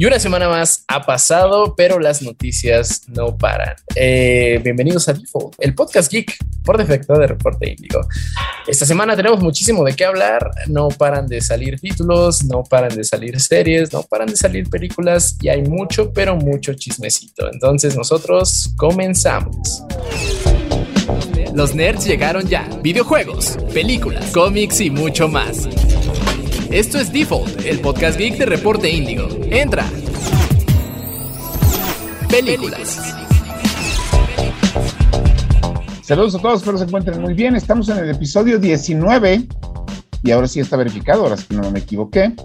Y una semana más ha pasado, pero las noticias no paran. Eh, bienvenidos a Default, el podcast geek por defecto de Reporte Índigo. Esta semana tenemos muchísimo de qué hablar. No paran de salir títulos, no paran de salir series, no paran de salir películas y hay mucho, pero mucho chismecito. Entonces nosotros comenzamos. Los nerds llegaron ya. Videojuegos, películas, cómics y mucho más. Esto es Default, el podcast geek de Reporte Índigo. Entra. Películas. Saludos a todos, espero se encuentren muy bien. Estamos en el episodio 19 y ahora sí está verificado, ahora sí que no me equivoqué,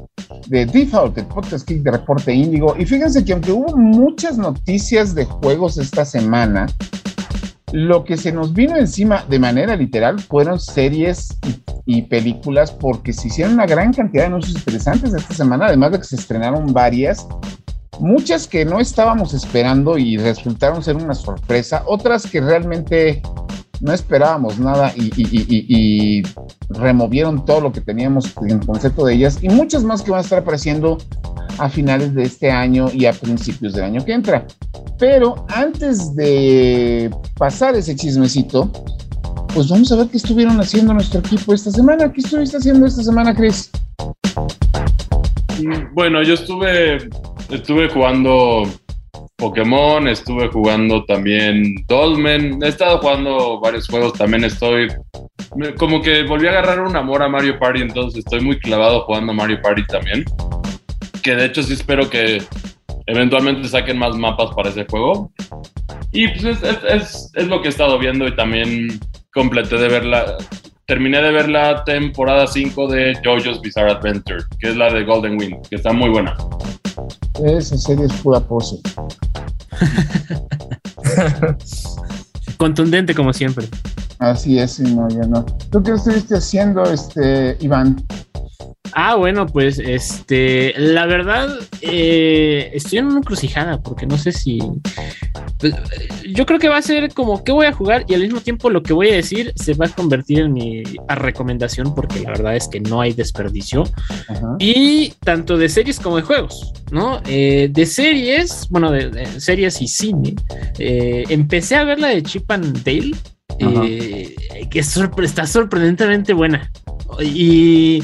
de Default, el podcast geek de Reporte Índigo. Y fíjense que aunque hubo muchas noticias de juegos esta semana, lo que se nos vino encima de manera literal fueron series y películas porque se hicieron una gran cantidad de anuncios interesantes esta semana, además de que se estrenaron varias, muchas que no estábamos esperando y resultaron ser una sorpresa, otras que realmente no esperábamos nada y, removieron todo lo que teníamos en concepto de ellas y muchas más que van a estar apareciendo a finales de este año y a principios del año que entra. Pero antes de pasar ese chismecito, pues vamos a ver qué estuvieron haciendo nuestro equipo esta semana. ¿Qué estuviste haciendo esta semana, Chris? Bueno, yo estuve, estuve jugando Pokémon, estuve jugando también Dolmen, he estado jugando varios juegos, también estoy como que volví a agarrar un amor a Mario Party, entonces estoy muy clavado jugando Mario Party también. Que de hecho sí espero que eventualmente saquen más mapas para ese juego. Y pues es, lo que he estado viendo y también completé de verla, terminé de ver la temporada 5 de JoJo's Bizarre Adventure, que es la de Golden Wind, que está muy buena. Esa serie es pura pose. Contundente como siempre. Así es, no, ya no. ¿Tú qué estuviste haciendo, este, Iván? Ah, bueno, pues este, la verdad, eh, estoy en una encrucijada porque no sé si. Pues, yo creo que va a ser como que voy a jugar y al mismo tiempo lo que voy a decir se va a convertir en mi recomendación porque la verdad es que no hay desperdicio. Y tanto de series como de juegos, ¿no? Eh, de series, bueno, de, series y cine, eh, empecé a ver la de Chip and Dale. que está sorprendentemente buena. Y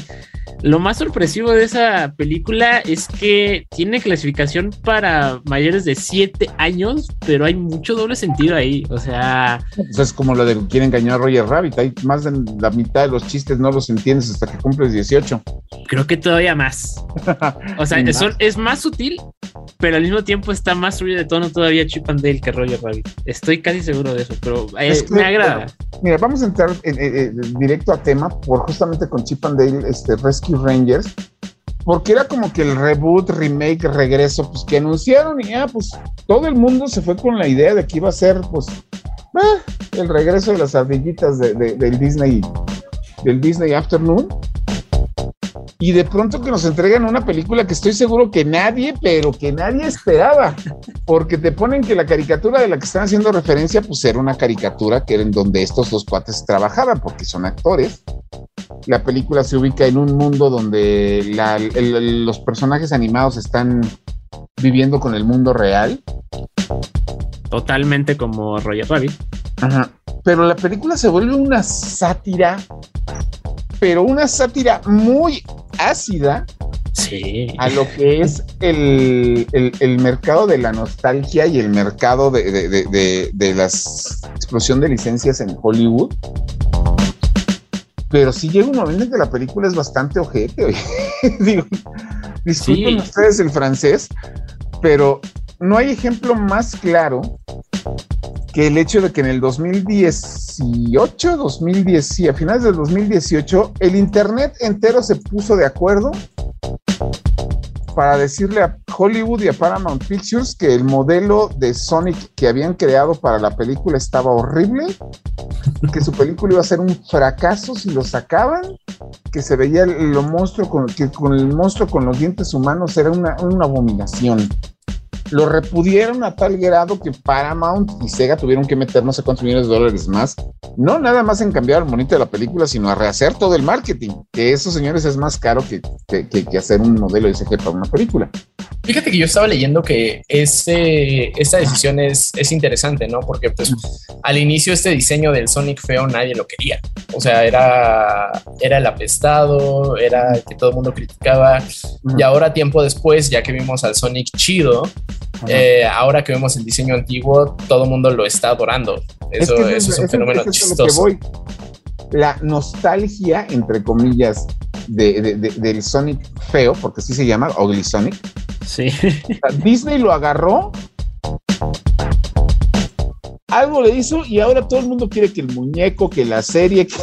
lo más sorpresivo de esa película es que tiene clasificación para mayores de 7 años, pero hay mucho doble sentido ahí. O sea, pues es como lo de quieren engañar a Roger Rabbit. Hay más de la mitad de los chistes no los entiendes hasta que cumples 18. Creo que todavía más. O sea, es más sutil, pero al mismo tiempo está más subido de tono todavía Chip and Dale que Roger Rabbit. Estoy casi seguro de eso, pero es, me agrada. Mira, vamos a entrar directo a tema por justamente con Chip and Dale, este Rescue Rangers, porque era como que el reboot, remake, regreso, pues que anunciaron y ya, pues todo el mundo se fue con la idea de que iba a ser, pues, eh, el regreso de las ardillitas del Disney, del Disney Afternoon. Y de pronto que nos entregan una película que estoy seguro que nadie, pero que nadie esperaba, porque te ponen que la caricatura de la que están haciendo referencia, pues era una caricatura que era en donde estos dos cuates trabajaban, porque son actores la película se ubica en un mundo donde los personajes animados están viviendo con el mundo real. Totalmente como Roger Rabbit. Ajá. Pero la película se vuelve una sátira, pero una sátira muy ácida sí. a lo que es el, mercado de la nostalgia y el mercado de, de la explosión de licencias en Hollywood pero sí llega un momento en que la película es bastante ojete. Digo, disculpen ustedes el francés, pero no hay ejemplo más claro que el hecho de que en el 2018, 2010, sí, a finales del 2018, el Internet entero se puso de acuerdo para decirle a Hollywood y a Paramount Pictures que el modelo de Sonic que habían creado para la película estaba horrible, que su película iba a ser un fracaso si lo sacaban, que se veía el, monstruo con, que con el monstruo con los dientes humanos era una, una abominación lo repudieron a tal grado que Paramount y Sega tuvieron que meter no sé cuántos millones de dólares más. No nada más en cambiar el monito de la película, sino a rehacer todo el marketing, que eso, señores, es más caro que, que, hacer un modelo de CG para una película. Fíjate que yo estaba leyendo que ese, esta decisión es, es interesante, ¿no? Porque pues al inicio este diseño del Sonic feo nadie lo quería. O sea, era, era el apestado, era el que todo el mundo criticaba. Y ahora tiempo después, ya que vimos al Sonic chido, eh, ahora que vemos el diseño antiguo, todo el mundo lo está adorando. Eso es, eso es un fenómeno chistoso. La nostalgia, entre comillas, de, de, del Sonic feo, porque así se llama, Ugly Sonic. Sí. Disney lo agarró, algo le hizo y ahora todo el mundo quiere que el muñeco, que la serie, que,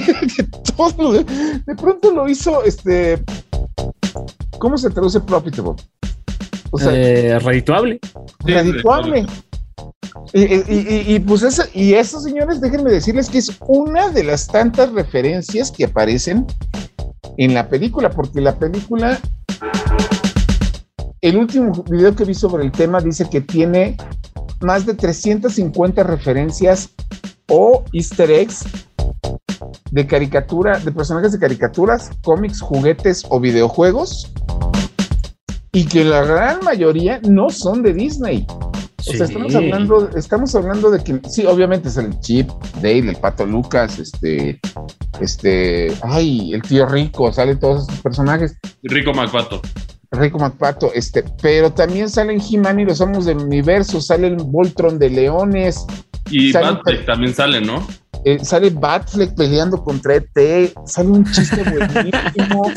que todo. De pronto lo hizo, este. ¿Cómo se traduce profitable? O sea, eh, redituable. Redituable. Y, y, y, pues eso, y eso, señores, déjenme decirles que es una de las tantas referencias que aparecen en la película, porque la película, el último video que vi sobre el tema dice que tiene más de 350 referencias o easter eggs de caricatura, de personajes de caricaturas, cómics, juguetes o videojuegos, y que la gran mayoría no son de Disney. O sea, estamos hablando, estamos hablando de que sí, obviamente es el Chip, Dale, el Pato Lucas, este, este, ay, el tío Rico, salen todos estos personajes. Rico MacPato. Rico MacPato, este, pero también salen He-Man y los Amos del Universo, sale el Voltron de Leones. Y Batfleck también sale, ¿no? Eh, sale Batfleck peleando contra ET, sale un chiste buenísimo.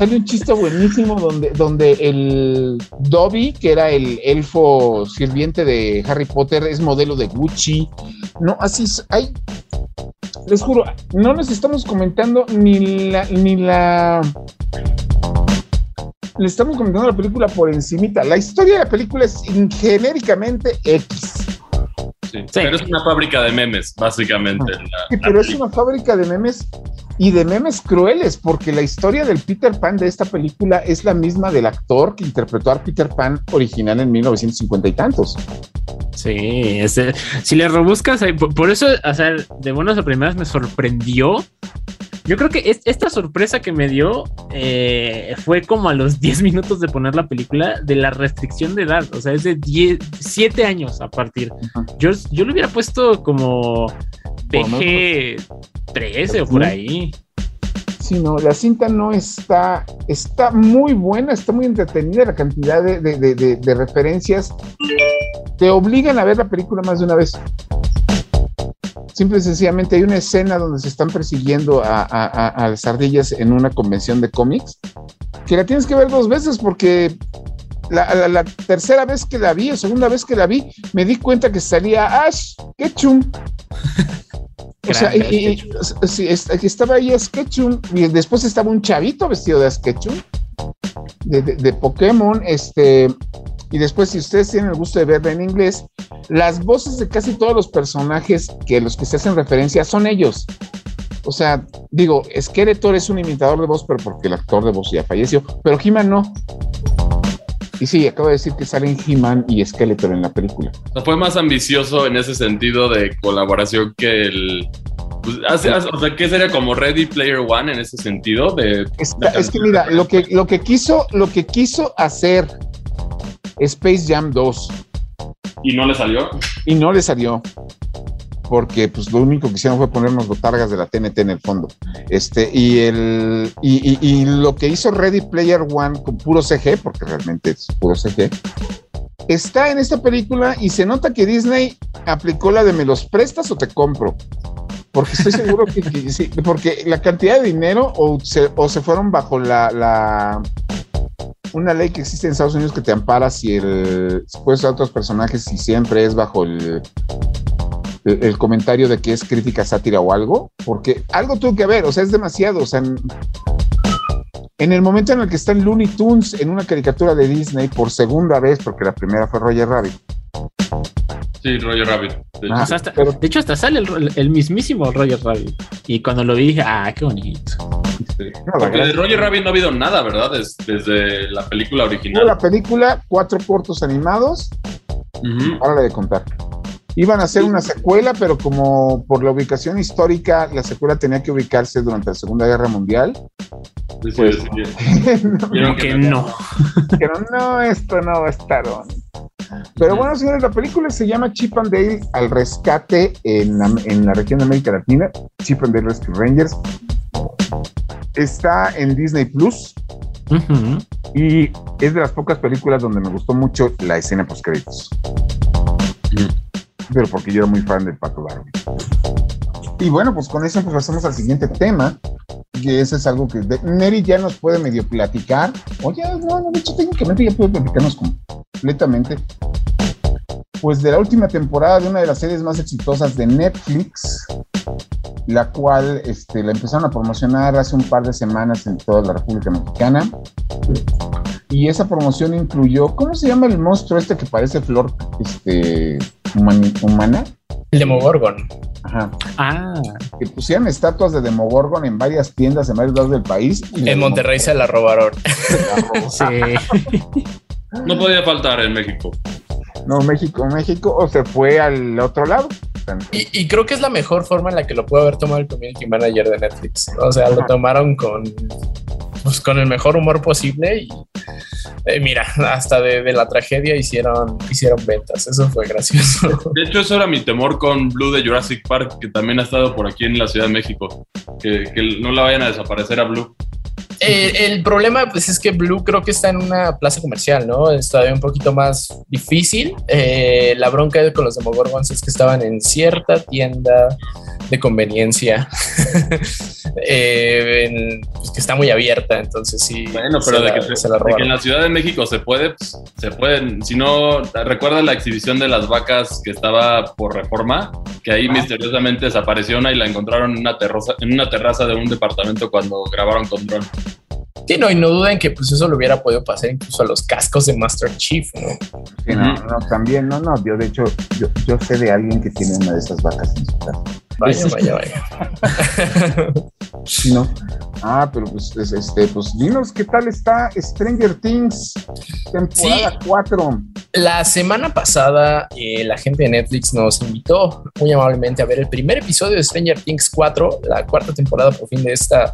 Sale un chiste buenísimo donde, donde el Dobby, que era el elfo sirviente de Harry Potter, es modelo de Gucci. No, así hay. Les juro, no nos estamos comentando ni la, ni la. Le estamos comentando la película por encimita. La historia de la película es genéricamente X. Sí, Pero es una fábrica de memes, básicamente. sí, pero es una fábrica de memes y de memes crueles, porque la historia del Peter Pan de esta película es la misma del actor que interpretó a Peter Pan original en 1950 y tantos. Sí, si le rebuscas, por, por eso, o sea, de buenas a primeras me sorprendió yo creo que esta sorpresa que me dio eh, fue como a los 10 minutos de poner la película de la restricción de edad. O sea, es de 10, 7 años a partir. yo, yo lo hubiera puesto como PG 13 o por ahí. Sí, no, la cinta no está, está muy buena, está muy entretenida, la cantidad de, de, de, de referencias te obligan a ver la película más de una vez. Simple y sencillamente hay una escena donde se están persiguiendo a, a, a, las ardillas en una convención de cómics que la tienes que ver dos veces porque la, la, la, tercera vez que la vi o segunda vez que la vi me di cuenta que salía Ash Ketchum. o sea, y, y, sí, estaba ahí Ash Ketchum y después estaba un chavito vestido de Ash Ketchum de, de, de Pokémon, este y después, si ustedes tienen el gusto de verla en inglés, las voces de casi todos los personajes que los que se hacen referencia son ellos. O sea, digo, Skeletor es un imitador de voz, pero porque el actor de voz ya falleció, pero He-Man no. Y sí, acabo de decir que salen He-Man y Skeletor en la película. O sea, fue más ambicioso en ese sentido de colaboración que el. Pues, hace, hace, o sea, ¿qué sería como Ready Player One en ese sentido? De, Está, es que mira, lo que, lo que quiso, lo que quiso hacer Space Jam 2. ¿Y no le salió? Y no le salió. Porque pues lo único que hicieron fue ponernos botargas de la TNT en el fondo. Este, y el y, y, y lo que hizo Ready Player One con puro CG, porque realmente es puro CG, está en esta película y se nota que Disney aplicó la de me los prestas o te compro. Porque estoy seguro que, que sí, porque la cantidad de dinero o se, o se fueron bajo la, la una ley que existe en Estados Unidos que te ampara si el puedes usar otros personajes y siempre es bajo el, el, comentario de que es crítica, sátira o algo, porque algo tuvo que ver, o sea, es demasiado, o sea, en, en, el momento en el que están Looney Tunes en una caricatura de Disney por segunda vez, porque la primera fue Roger Rabbit. Sí, Roger Rabbit. De hecho, ah, o sea, hasta, pero, de hecho hasta sale el, el, mismísimo Roger Rabbit. Y cuando lo vi dije, ah, qué bonito. Sí. No, Porque de Roger Rabbit no ha habido nada, ¿verdad? Desde, desde la película original. La película, cuatro cortos animados. Uh -huh. Ahora de contar. Iban a hacer una secuela, pero como por la ubicación histórica, la secuela tenía que ubicarse durante la Segunda Guerra Mundial. Sí, Pues, sí, sí. Creo Vieron que no. Dijeron, no, esto no va a estar bonito. Pero bueno, señores, la película se llama Chip and Dale al rescate en, en la región de América Latina. Chip and Dale Rescue Rangers. Está en Disney Plus Ujú. y es de las pocas películas donde me gustó mucho la escena post créditos. Pero porque yo era muy fan del Pato Darwin. Y bueno, pues con eso pues pasamos al siguiente tema, que ese es algo que de- ya nos puede medio platicar. Oye, no, no, de hecho técnicamente ya puede platicarnos completamente. Pues de la última temporada de una de las series más exitosas de Netflix, la cual este, la empezaron a promocionar hace un par de semanas en toda la República Mexicana. Y esa promoción incluyó, ¿cómo se llama el monstruo este que parece flor este, humana? El Demogorgon. Ajá. Ah, Que pusieron estatuas de Demogorgon en varias tiendas en varios lados del país. y En Monterrey se la robaron. se la robó. sí. No podía faltar en México. No, México, México, o se fue al otro lado. Y, y creo que es la mejor forma en la que lo puede haber tomado el community manager de Netflix. O sea, lo tomaron con, pues, con el mejor humor posible y eh, mira, hasta de, la tragedia hicieron, hicieron ventas. Eso fue gracioso. De hecho, eso era mi temor con Blue de Jurassic Park, que también ha estado por aquí en la Ciudad de México. Que no la vayan a desaparecer a Blue. Eh, el problema pues es que Blue creo que está en una plaza comercial, ¿no? Es todavía un poquito más difícil. Eh, la bronca con los Demogorgons es que estaban en cierta tienda de conveniencia eh, en- pues, que está muy abierta, entonces sí. Bueno, pero de, la- que, se- se la de que en la Ciudad de México se puede, pues, se pueden. Si no, recuerda la exhibición de las vacas que estaba por reforma, que ahí Ah. misteriosamente desapareció una y la encontraron en una, terraza, en una terraza de un departamento cuando grabaron con dron. Sí, no, y no duden que pues eso le hubiera podido pasar incluso a los cascos de Master Chief, ¿no? Sí, no, no, también, no, no, yo de hecho, yo, yo sé de alguien que tiene una de esas vacas en su casa. Vaya, Sí. vaya, vaya. Sí, ¿no? Ah, pero pues, es- este, pues dinos qué tal está Stranger Things, temporada 4. La semana pasada, eh, la gente de Netflix nos invitó muy amablemente a ver el primer episodio de Stranger Things 4, la cuarta temporada por fin de esta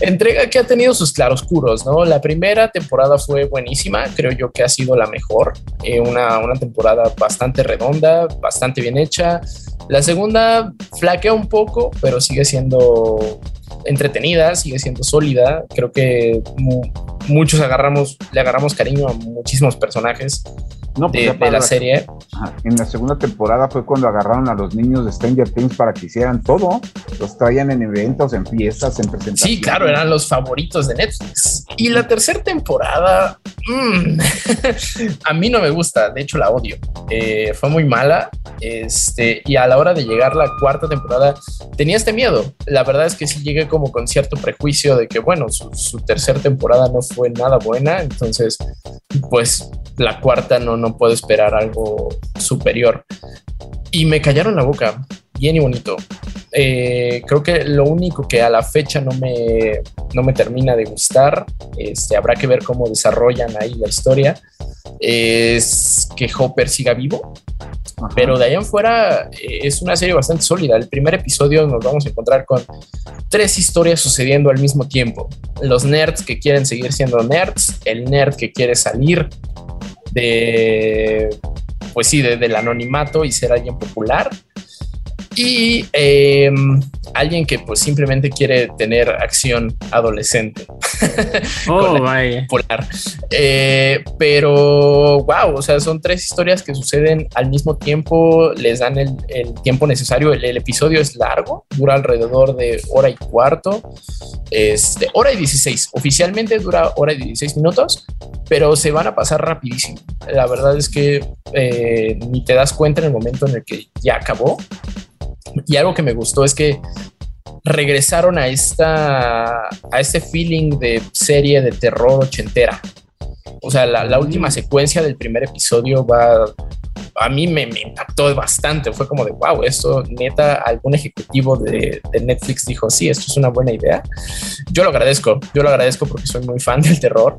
entrega que ha tenido sus claroscuros, ¿no? La primera temporada fue buenísima, creo yo que ha sido la mejor, eh, una, una temporada bastante redonda, bastante bien hecha. La segunda flaquea un poco, pero sigue siendo entretenida, sigue siendo sólida. Creo que mu- muchos agarramos, le agarramos cariño a muchísimos personajes No, pues de, de la serie. Ajá, En la segunda temporada fue cuando agarraron a los niños de Stranger Things para que hicieran todo. Los traían en eventos, en fiestas, en presentaciones. Sí, claro, eran los favoritos de Netflix. Y la tercera temporada, mm, a mí no me gusta, de hecho la odio. Eh, fue muy mala. Este, y a la hora de llegar la cuarta temporada, tenía este miedo. La verdad es que sí llegué como con cierto prejuicio de que, bueno, su, su tercera temporada no fue nada buena. Entonces, pues la cuarta no, no puedo esperar algo superior. Y me callaron la boca, bien y bonito. Eh, creo que lo único que a la fecha no me, no me termina de gustar, este, habrá que ver cómo desarrollan ahí la historia, es que Hopper siga vivo. Ajá. Pero de ahí en fuera eh, es una serie bastante sólida. El primer episodio nos vamos a encontrar con tres historias sucediendo al mismo tiempo. Los nerds que quieren seguir siendo nerds, el nerd que quiere salir de, pues sí, de- del anonimato y ser alguien popular. Y eh, alguien que pues simplemente quiere tener acción adolescente Oh, vaya. popular. Eh, pero, wow, o sea, son tres historias que suceden al mismo tiempo, les dan el, el tiempo necesario. El, el episodio es largo, dura alrededor de hora y cuarto, este, hora y 16. Oficialmente dura hora y 16 minutos, pero se van a pasar rapidísimo. La verdad es que eh, ni te das cuenta en el momento en el que ya acabó. Y algo que me gustó es que regresaron a esta a este feeling de serie de terror ochentera. O sea, la, la última secuencia del primer episodio va a mí me, me impactó bastante. Fue como de wow, esto neta, algún ejecutivo de, de Netflix dijo: Sí, esto es una buena idea. Yo lo agradezco, yo lo agradezco porque soy muy fan del terror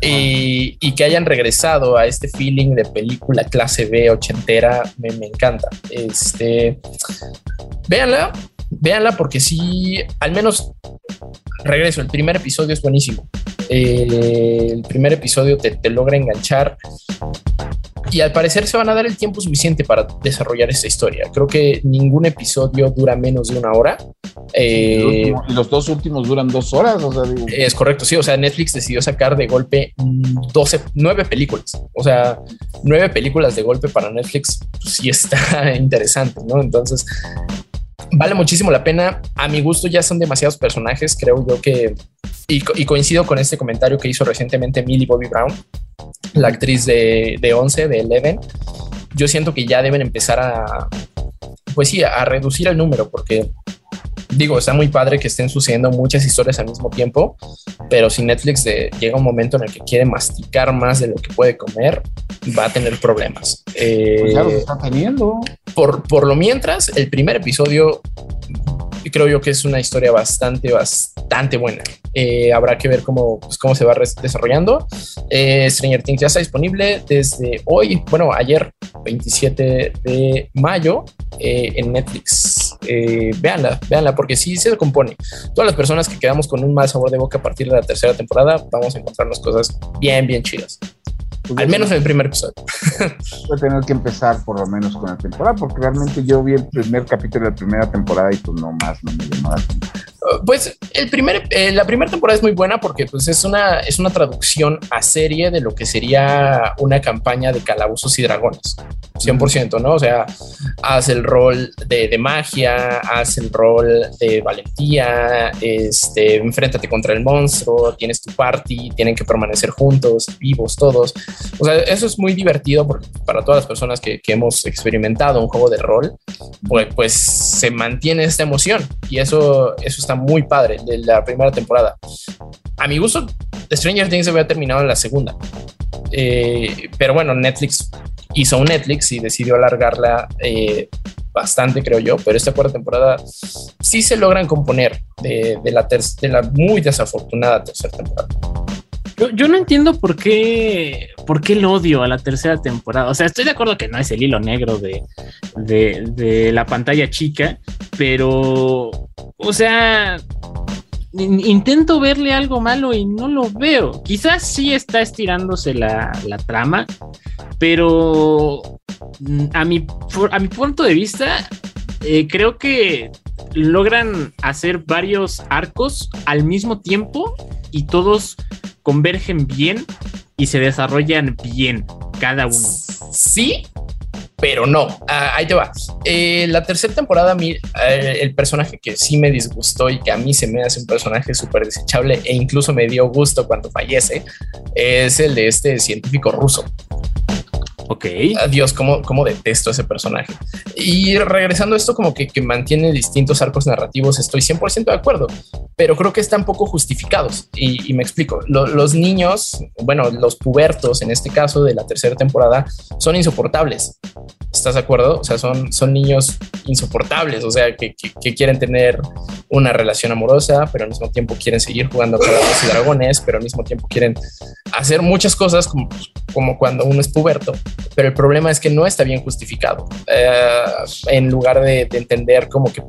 y, y que hayan regresado a este feeling de película clase B ochentera me, me encanta. Este, véanla, véanla porque sí, al menos regreso, el primer episodio es buenísimo. Eh, el primer episodio te, te logra enganchar y al parecer se van a dar el tiempo suficiente para desarrollar esta historia. Creo que ningún episodio dura menos de una hora. Eh, y los dos últimos duran dos horas. O sea, Es correcto, sí. O sea, Netflix decidió sacar de golpe 12, 9 películas. O sea, nueve películas de golpe para Netflix, pues sí está interesante, ¿no? Entonces, vale muchísimo la pena. A mi gusto ya son demasiados personajes, creo yo que, y, coincido con este comentario que hizo recientemente Millie Bobby Brown la actriz de, de 11, de Eleven, yo siento que ya deben empezar a, pues sí, a reducir el número, porque digo, está muy padre que estén sucediendo muchas historias al mismo tiempo, pero si Netflix llega un momento en el que quiere masticar más de lo que puede comer, va a tener problemas. Eh, pues ya lo está teniendo. Por, por lo mientras, el primer episodio creo yo que es una historia bastante, bastante buena. Eh, habrá que ver cómo, pues, cómo se va desarrollando. Eh, Stranger Things ya está disponible desde hoy, bueno, ayer, 27 de mayo, eh, en Netflix. véanla, véanla, porque sí se compone. Todas las personas que quedamos con un mal sabor de boca a partir de la tercera temporada, vamos a encontrarnos cosas bien, bien chidas. Pues Al menos en el primer episodio. Voy a tener que empezar por lo menos con la temporada, porque realmente yo vi el primer capítulo de la primera temporada y pues no más, no me llamó la pues el primer, eh, la primera temporada es muy buena porque pues es una, es una traducción a serie de lo que sería una campaña de calabozos y dragones. 100%, ¿no? O sea, haz el rol de, de, magia, haz el rol de valentía, este, enfréntate contra el monstruo, tienes tu party, tienen que permanecer juntos, vivos todos. O sea, eso es muy divertido porque para todas las personas que, que hemos experimentado un juego de rol, pues, pues se mantiene esta emoción y eso, eso está muy padre de la primera temporada. A mi gusto, Stranger Things se había terminado en la segunda. Eh, pero bueno, Netflix hizo un Netflix y decidió alargarla eh, bastante, creo yo. Pero esta cuarta temporada sí se logran componer de, la, la muy desafortunada tercera temporada. Yo, no entiendo por qué, por qué el odio a la tercera temporada. O sea, estoy de acuerdo que no es el hilo negro de, de la pantalla chica, pero, o sea, intento verle algo malo y no lo veo. Quizás sí está estirándose la, trama, pero mm, a mi, a mi punto de vista, eh, creo que logran hacer varios arcos al mismo tiempo y todos convergen bien y se desarrollan bien cada uno. Sí, pero no, ah, ahí te va. Eh, la tercera temporada, eh, el personaje que sí me disgustó y que a mí se me hace un personaje súper desechable e incluso me dio gusto cuando fallece, es el de este científico ruso. Ok. Dios, cómo, cómo detesto ese personaje. Y regresando a esto, como que, que mantiene distintos arcos narrativos, estoy 100% de acuerdo, pero creo que están poco justificados. Y, me explico. los niños, bueno, los pubertos en este caso de la tercera temporada, son insoportables. ¿Estás de acuerdo? O sea, son, son niños insoportables, o sea, que, quieren tener una relación amorosa, pero al mismo tiempo quieren seguir jugando los y dragones, pero al mismo tiempo quieren hacer muchas cosas como, como cuando uno es puberto pero el problema es que no está bien justificado. Eh, en lugar de, de entender como que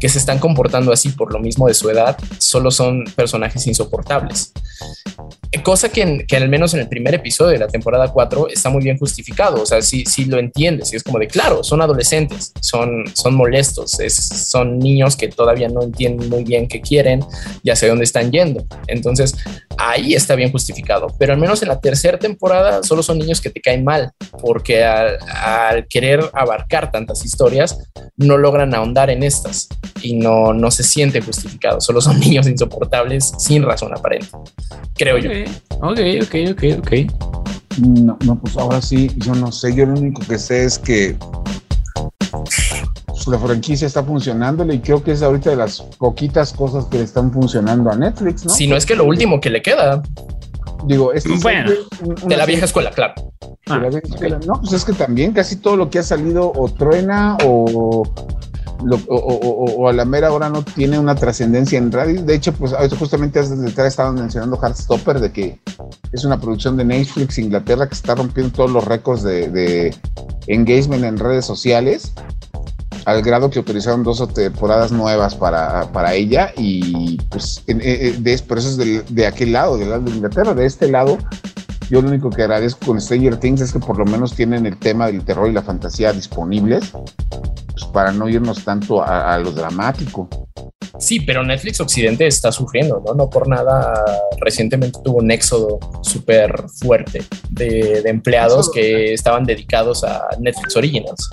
que se están comportando así por lo mismo de su edad, solo son personajes insoportables. Cosa que, que al menos en el primer episodio de la temporada 4 está muy bien justificado. O sea, sí, sí lo entiendes. Y es como de, claro, son adolescentes, son, son molestos, son niños que todavía no entienden muy bien qué quieren y hacia dónde están yendo. Entonces, ahí está bien justificado. Pero al menos en la tercera temporada solo son niños que te caen mal, porque al, al querer abarcar tantas historias, no logran ahondar en estas y no, no se siente justificado. Solo son niños insoportables sin razón aparente, creo yo. Ok, ok, ok, ok. No, no, pues ahora sí, yo no sé. Yo lo único que sé es que pues, la franquicia está funcionando y creo que es ahorita de las poquitas cosas que le están funcionando a Netflix, ¿no? Si no es que lo último que le queda. Digo, es bueno, de la vieja escuela, claro. Ah, no, pues es que también casi todo lo que ha salido o truena o o, a la mera hora no tiene una trascendencia en radio. De hecho, pues justamente antes de estaban mencionando Heartstopper, de que es una producción de Netflix Inglaterra que está rompiendo todos los récords de, engagement en redes sociales. al grado que autorizaron dos temporadas nuevas para, para ella y pues de, por eso es de, de, aquel lado, del lado de Inglaterra, de este lado. Yo lo único que agradezco con Stranger Things es que por lo menos tienen el tema del terror y la fantasía disponibles pues, para no irnos tanto a, a lo dramático. Sí, pero Netflix Occidente está sufriendo, ¿no? No por nada recientemente tuvo un éxodo súper fuerte de, de empleados que estaban dedicados a Netflix Originals.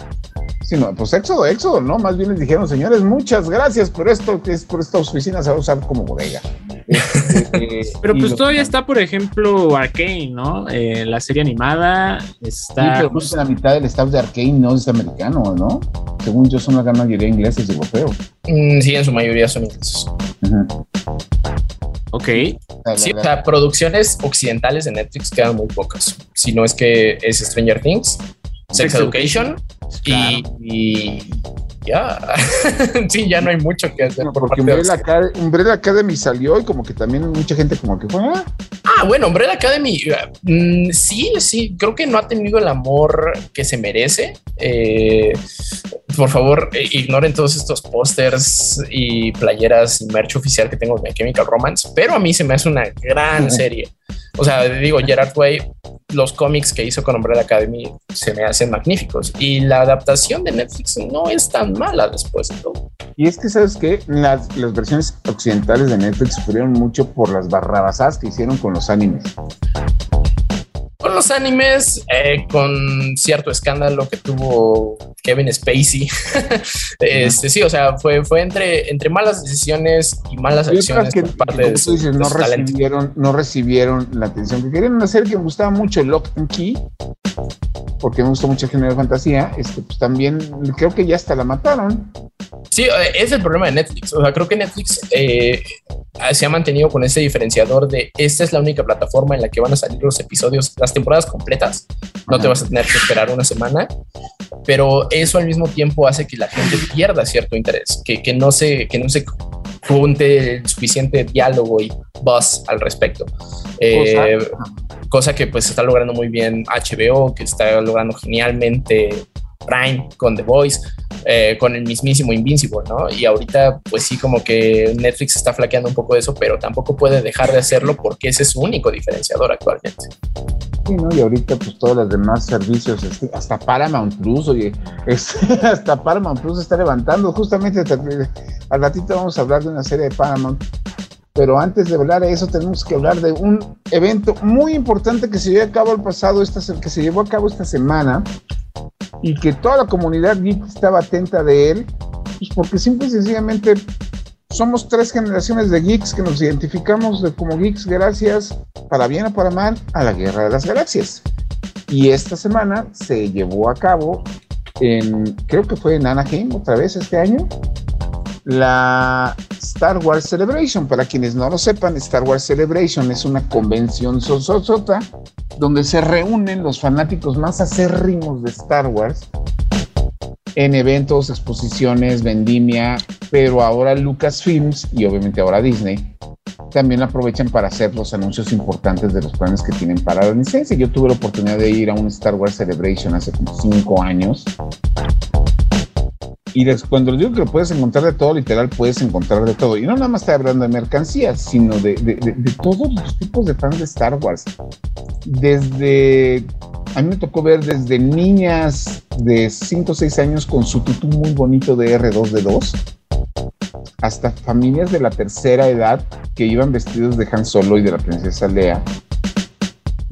Sí, no, pues éxodo, éxodo, ¿no? Más bien les dijeron, señores, muchas gracias por esto, que es por esta oficina se va a usar como bodega. Este, pero pues todavía está, por ejemplo, Arkane, ¿no? Eh, la serie animada está. Sí, pero la mitad del staff de Arkane no es americano, ¿no? Según yo, son la gran mayoría ingleses y europeos. Mm, sí, en su mayoría son ingleses. Ok. Sí, o sea, producciones occidentales de Netflix quedan muy pocas. Si no es que es Stranger Things, Sex, Education, y, ya, sí, ya no hay mucho que hacer. porque Umbrella, Academy salió y como que también mucha gente como que fue... Ah, ah bueno, Umbrella Academy, mm, sí, sí, creo que no ha tenido el amor que se merece. Eh, por favor, eh, ignoren todos estos pósters y playeras y merch oficial que tengo de Chemical Romance, pero a mí se me hace una gran serie. O sea, digo, Gerard Way, los cómics que hizo con Umbrella Academy se me hacen magníficos. Y la adaptación de Netflix no es tan mala después de todo. Y es que, ¿sabes que Las, las versiones occidentales de Netflix sufrieron mucho por las barrabasadas que hicieron con los animes los animes, eh, con cierto escándalo que tuvo Kevin Spacey. este, sí, o sea, fue, fue entre, entre malas decisiones y malas acciones que, por parte de, dices, no recibieron, no recibieron la atención que querían. Serie que me gustaba mucho, Lock and Key, porque me gusta mucho el género de fantasía. Este, pues también creo que ya hasta la mataron. Sí, eh, es el problema de Netflix. O sea, creo que Netflix eh, se ha mantenido con ese diferenciador de esta es la única plataforma en la que van a salir los episodios, las temporadas completas. No te vas a tener que esperar una semana, pero eso al mismo tiempo hace que la gente pierda cierto interés, que, que no se, que no se junte el suficiente diálogo y buzz al respecto. Eh, cosa que pues está logrando muy bien HBO, que está logrando genialmente Prime con The Voice, eh, con el mismísimo Invincible, ¿no? Y ahorita, pues sí, como que Netflix está flaqueando un poco de eso, pero tampoco puede dejar de hacerlo porque ese es su único diferenciador actualmente. Sí, ¿no? Y ahorita, pues todos los demás servicios, este, hasta Paramount Plus, oye, hasta Paramount Plus está levantando. Justamente al ratito vamos a hablar de una serie de Paramount pero antes de hablar de eso tenemos que hablar de un evento muy importante que se llevó a cabo el pasado, esta, que se llevó a cabo esta semana, y que toda la comunidad geek estaba atenta de él, pues porque simple y sencillamente somos tres generaciones de geeks que nos identificamos como geeks gracias, para bien o para mal, a la Guerra de las Galaxias. Y esta semana se llevó a cabo en, creo que fue en Anaheim otra vez este año, la Star Wars Celebration. Para quienes no lo sepan, Star Wars Celebration es una convención sosota donde se reúnen los fanáticos más acérrimos de Star Wars en eventos, exposiciones, vendimia, pero ahora Lucasfilms y obviamente ahora Disney también aprovechan para hacer los anuncios importantes de los planes que tienen para la licencia. Yo tuve la oportunidad de ir a un Star Wars Celebration hace como cinco años y cuando les digo que lo puedes encontrar de todo, literal, puedes encontrar de todo. Y no nada más estoy hablando de mercancías, sino de, todos los tipos de fans de Star Wars. Desde, a mí me tocó ver desde niñas de 5 o 6 años con su tutú muy bonito de R2D2, hasta familias de la tercera edad que iban vestidos de Han Solo y de la princesa Lea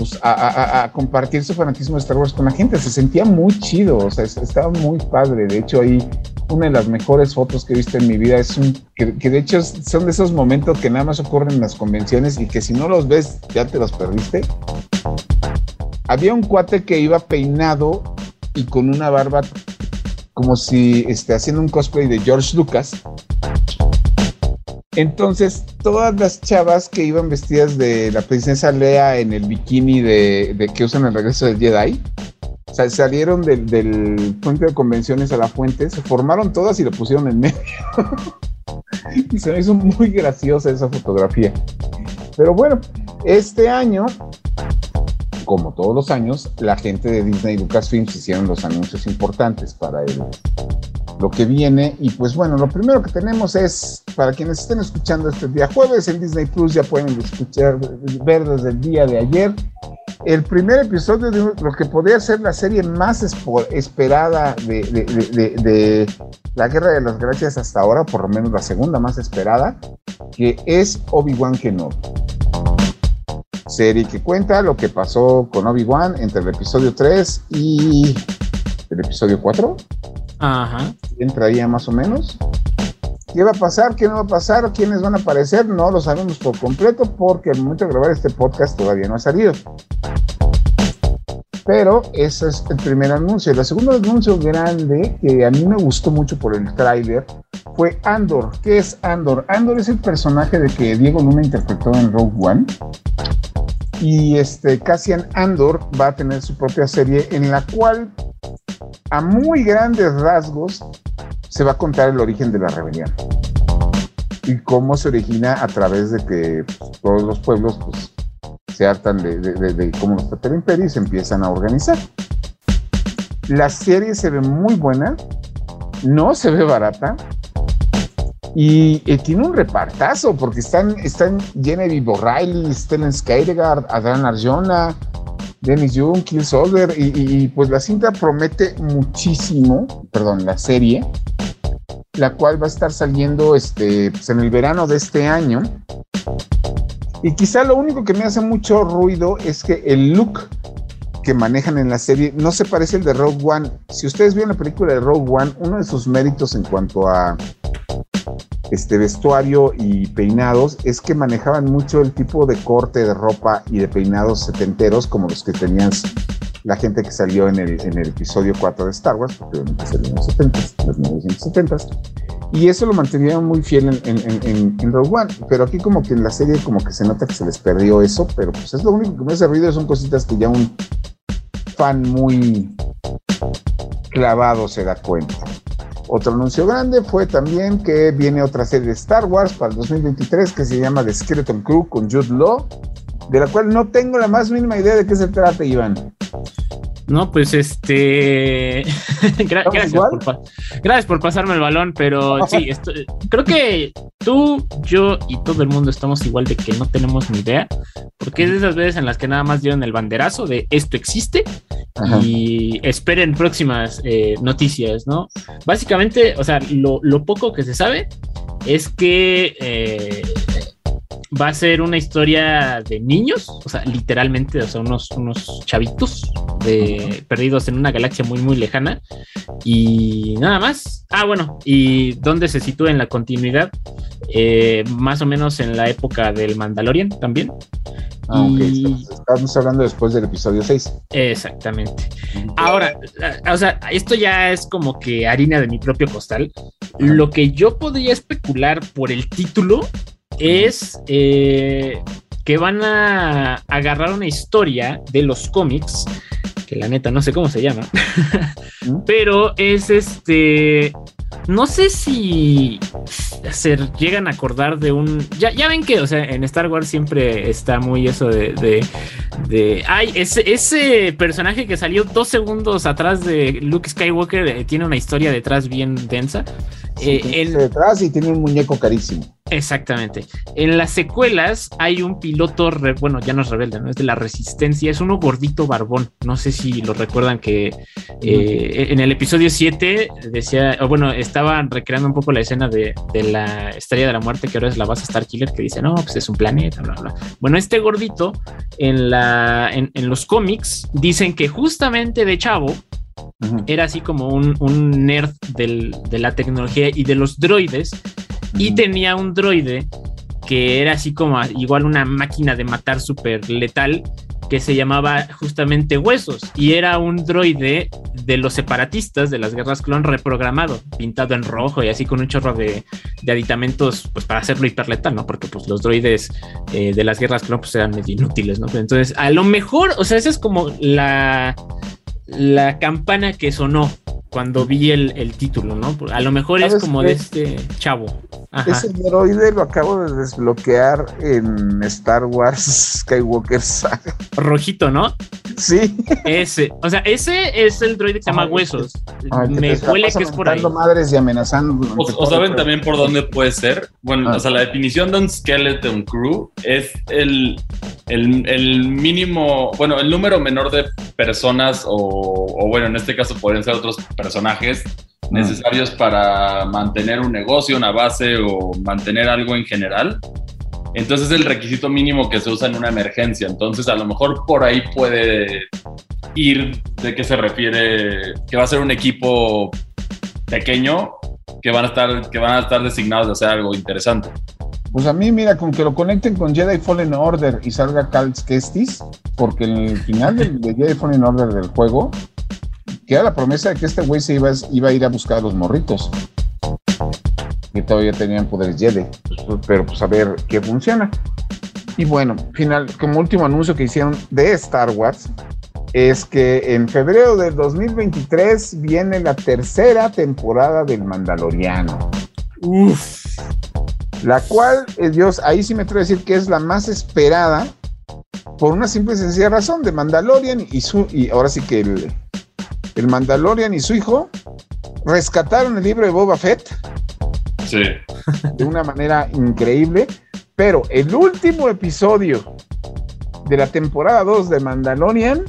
pues, a, compartir su fanatismo de Star Wars con la gente. Se sentía muy chido, o sea, estaba muy padre. De hecho, ahí una de las mejores fotos que he visto en mi vida es un que, de hecho son de esos momentos que nada más ocurren en las convenciones y que si no los ves ya te los perdiste. Había un cuate que iba peinado y con una barba como si esté haciendo un cosplay de George Lucas entonces, todas las chavas que iban vestidas de la princesa Lea en el bikini de, que usan el regreso del Jedi, salieron del, puente de convenciones a la fuente, se formaron todas y lo pusieron en medio. y se me hizo muy graciosa esa fotografía. Pero bueno, este año, como todos los años, la gente de Disney y Lucasfilms hicieron los anuncios importantes para el lo que viene. Y pues bueno, lo primero que tenemos es, para quienes estén escuchando este día jueves en Disney Plus, ya pueden escuchar, ver desde el día de ayer, el primer episodio de lo que podría ser la serie más esperada de, de, la Guerra de las Gracias hasta ahora, por lo menos la segunda más esperada, que es Obi-Wan Kenobi. Serie que cuenta lo que pasó con Obi-Wan entre el episodio 3 y el episodio 4. Ajá. Entraría más o menos. ¿Qué va a pasar? ¿Qué no va a pasar? ¿Quiénes van a aparecer? No lo sabemos por completo porque al momento de grabar este podcast todavía no ha salido. Pero ese es el primer anuncio. El segundo anuncio grande que a mí me gustó mucho por el tráiler fue Andor. ¿Qué es Andor? Andor es el personaje de que Diego Luna interpretó en Rogue One. Y este Cassian Andor va a tener su propia serie en la cual a muy grandes rasgos se va a contar el origen de la rebelión y cómo se origina a través de que pues, todos los pueblos pues, se hartan de, cómo los trata el imperio y se empiezan a organizar. La serie se ve muy buena, no se ve barata y tiene un repartazo porque están, están Genevieve O'Reilly, Stellan Skarsgård, Adrian Arjona, Dennis Young, Kill Soldier y, y, pues la cinta promete muchísimo, perdón, la serie la cual va a estar saliendo este, pues, en el verano de este año. Y quizá lo único que me hace mucho ruido es que el look que manejan en la serie no se parece al de Rogue One. Si ustedes vieron la película de Rogue One, uno de sus méritos en cuanto a este vestuario y peinados es que manejaban mucho el tipo de corte de ropa y de peinados setenteros como los que tenían la gente que salió en el, en el episodio 4 de Star Wars, porque obviamente salió en los 70, los 1970 y eso lo mantenían muy fiel en, en, en, Rogue One, pero aquí como que en la serie como que se nota que se les perdió eso, pero pues es lo único que me hace ruido, son cositas que ya un fan muy clavado se da cuenta. Otro anuncio grande fue también que viene otra serie de Star Wars para el 2023 que se llama The Skeleton Crew con Jude Law, de la cual no tengo la más mínima idea de qué se trata, Iván. No, pues este. gracias, por gracias, por pasarme el balón, pero sí, creo que tú, yo y todo el mundo estamos igual de que no tenemos ni idea, porque es de esas veces en las que nada más dieron el banderazo de esto existe y esperen próximas eh, noticias, ¿no? Básicamente, o sea, lo, poco que se sabe es que. Eh, va a ser una historia de niños, o sea, literalmente, o sea, unos, unos chavitos de, perdidos en una galaxia muy, muy lejana. Y nada más. Ah, bueno, y dónde se sitúa en la continuidad, eh, más o menos en la época del Mandalorian también. Ah, Estamos hablando después del episodio 6. Exactamente. Ahora, o sea, esto ya es como que harina de mi propio costal. Lo que yo podría especular por el título es eh, que van a agarrar una historia de los cómics, que la neta no sé cómo se llama, pero es este no sé si se llegan a acordar de un. Ya, ya ven que, o sea, en Star Wars siempre está muy eso de. de, de ay, ese, ese personaje que salió dos segundos atrás de Luke Skywalker eh, tiene una historia detrás bien densa. Eh, detrás y tiene un muñeco carísimo. Exactamente. En las secuelas hay un piloto, bueno, ya no es rebelde, no es de la resistencia, es uno gordito barbón. No sé si lo recuerdan que eh, en el episodio 7 decía, o bueno, estaban recreando un poco la escena de, la estrella de la muerte, que ahora es la base Star Killer, que dice, no, pues es un planeta, bla, bla. Bueno, este gordito en, la, en, los cómics dicen que justamente de chavo era así como un, nerd de la tecnología y de los droides y tenía un droide que era así como igual una máquina de matar súper letal que se llamaba justamente Huesos y era un droide de los separatistas de las guerras clon reprogramado, pintado en rojo y así con un chorro de, aditamentos pues para hacerlo hiperletal, ¿no? Porque pues los droides eh, de las guerras clon pues eran medio inútiles, ¿no? Entonces a lo mejor, o sea, esa es como la, la campana que sonó cuando vi el, título, ¿no? A lo mejor es como de este chavo. Ese droide lo acabo de desbloquear en Star Wars Skywalker Saga. Rojito, ¿no? Sí. Ese, o sea, ese es el droide que se llama Huesos. Ay, que Me huele que es por ahí. madres y amenazando. O, saben el- también por dónde puede ser. Bueno, Ah. o sea, la definición de un skeleton crew es el, el, el mínimo, bueno, el número menor de personas o, o bueno, en este caso podrían ser otros personajes necesarios para mantener un negocio, una base o mantener algo en general. Entonces es el requisito mínimo que se usa en una emergencia. Entonces a lo mejor por ahí puede ir de qué se refiere, que va a ser un equipo pequeño que van a estar, que van a estar designados de hacer algo interesante. Pues a mí, mira, con que lo conecten con Jedi Fallen Order y salga Cal Kestis, porque en el final de, Jedi Fallen Order del juego queda la promesa de que este güey se iba, iba a ir a buscar a los morritos. Que todavía tenían poderes Jedi. Pero pues a ver qué funciona. Y bueno, final, como último anuncio que hicieron de Star Wars, es que en febrero del 2023 viene la tercera temporada del Mandaloriano. Uf. La cual, eh, Dios, ahí sí me atrevo a decir que es la más esperada por una simple y sencilla razón de Mandalorian y su, y ahora sí que el, el Mandalorian y su hijo rescataron el libro de Boba Fett Sí. de una manera increíble, pero el último episodio de la temporada 2 de Mandalorian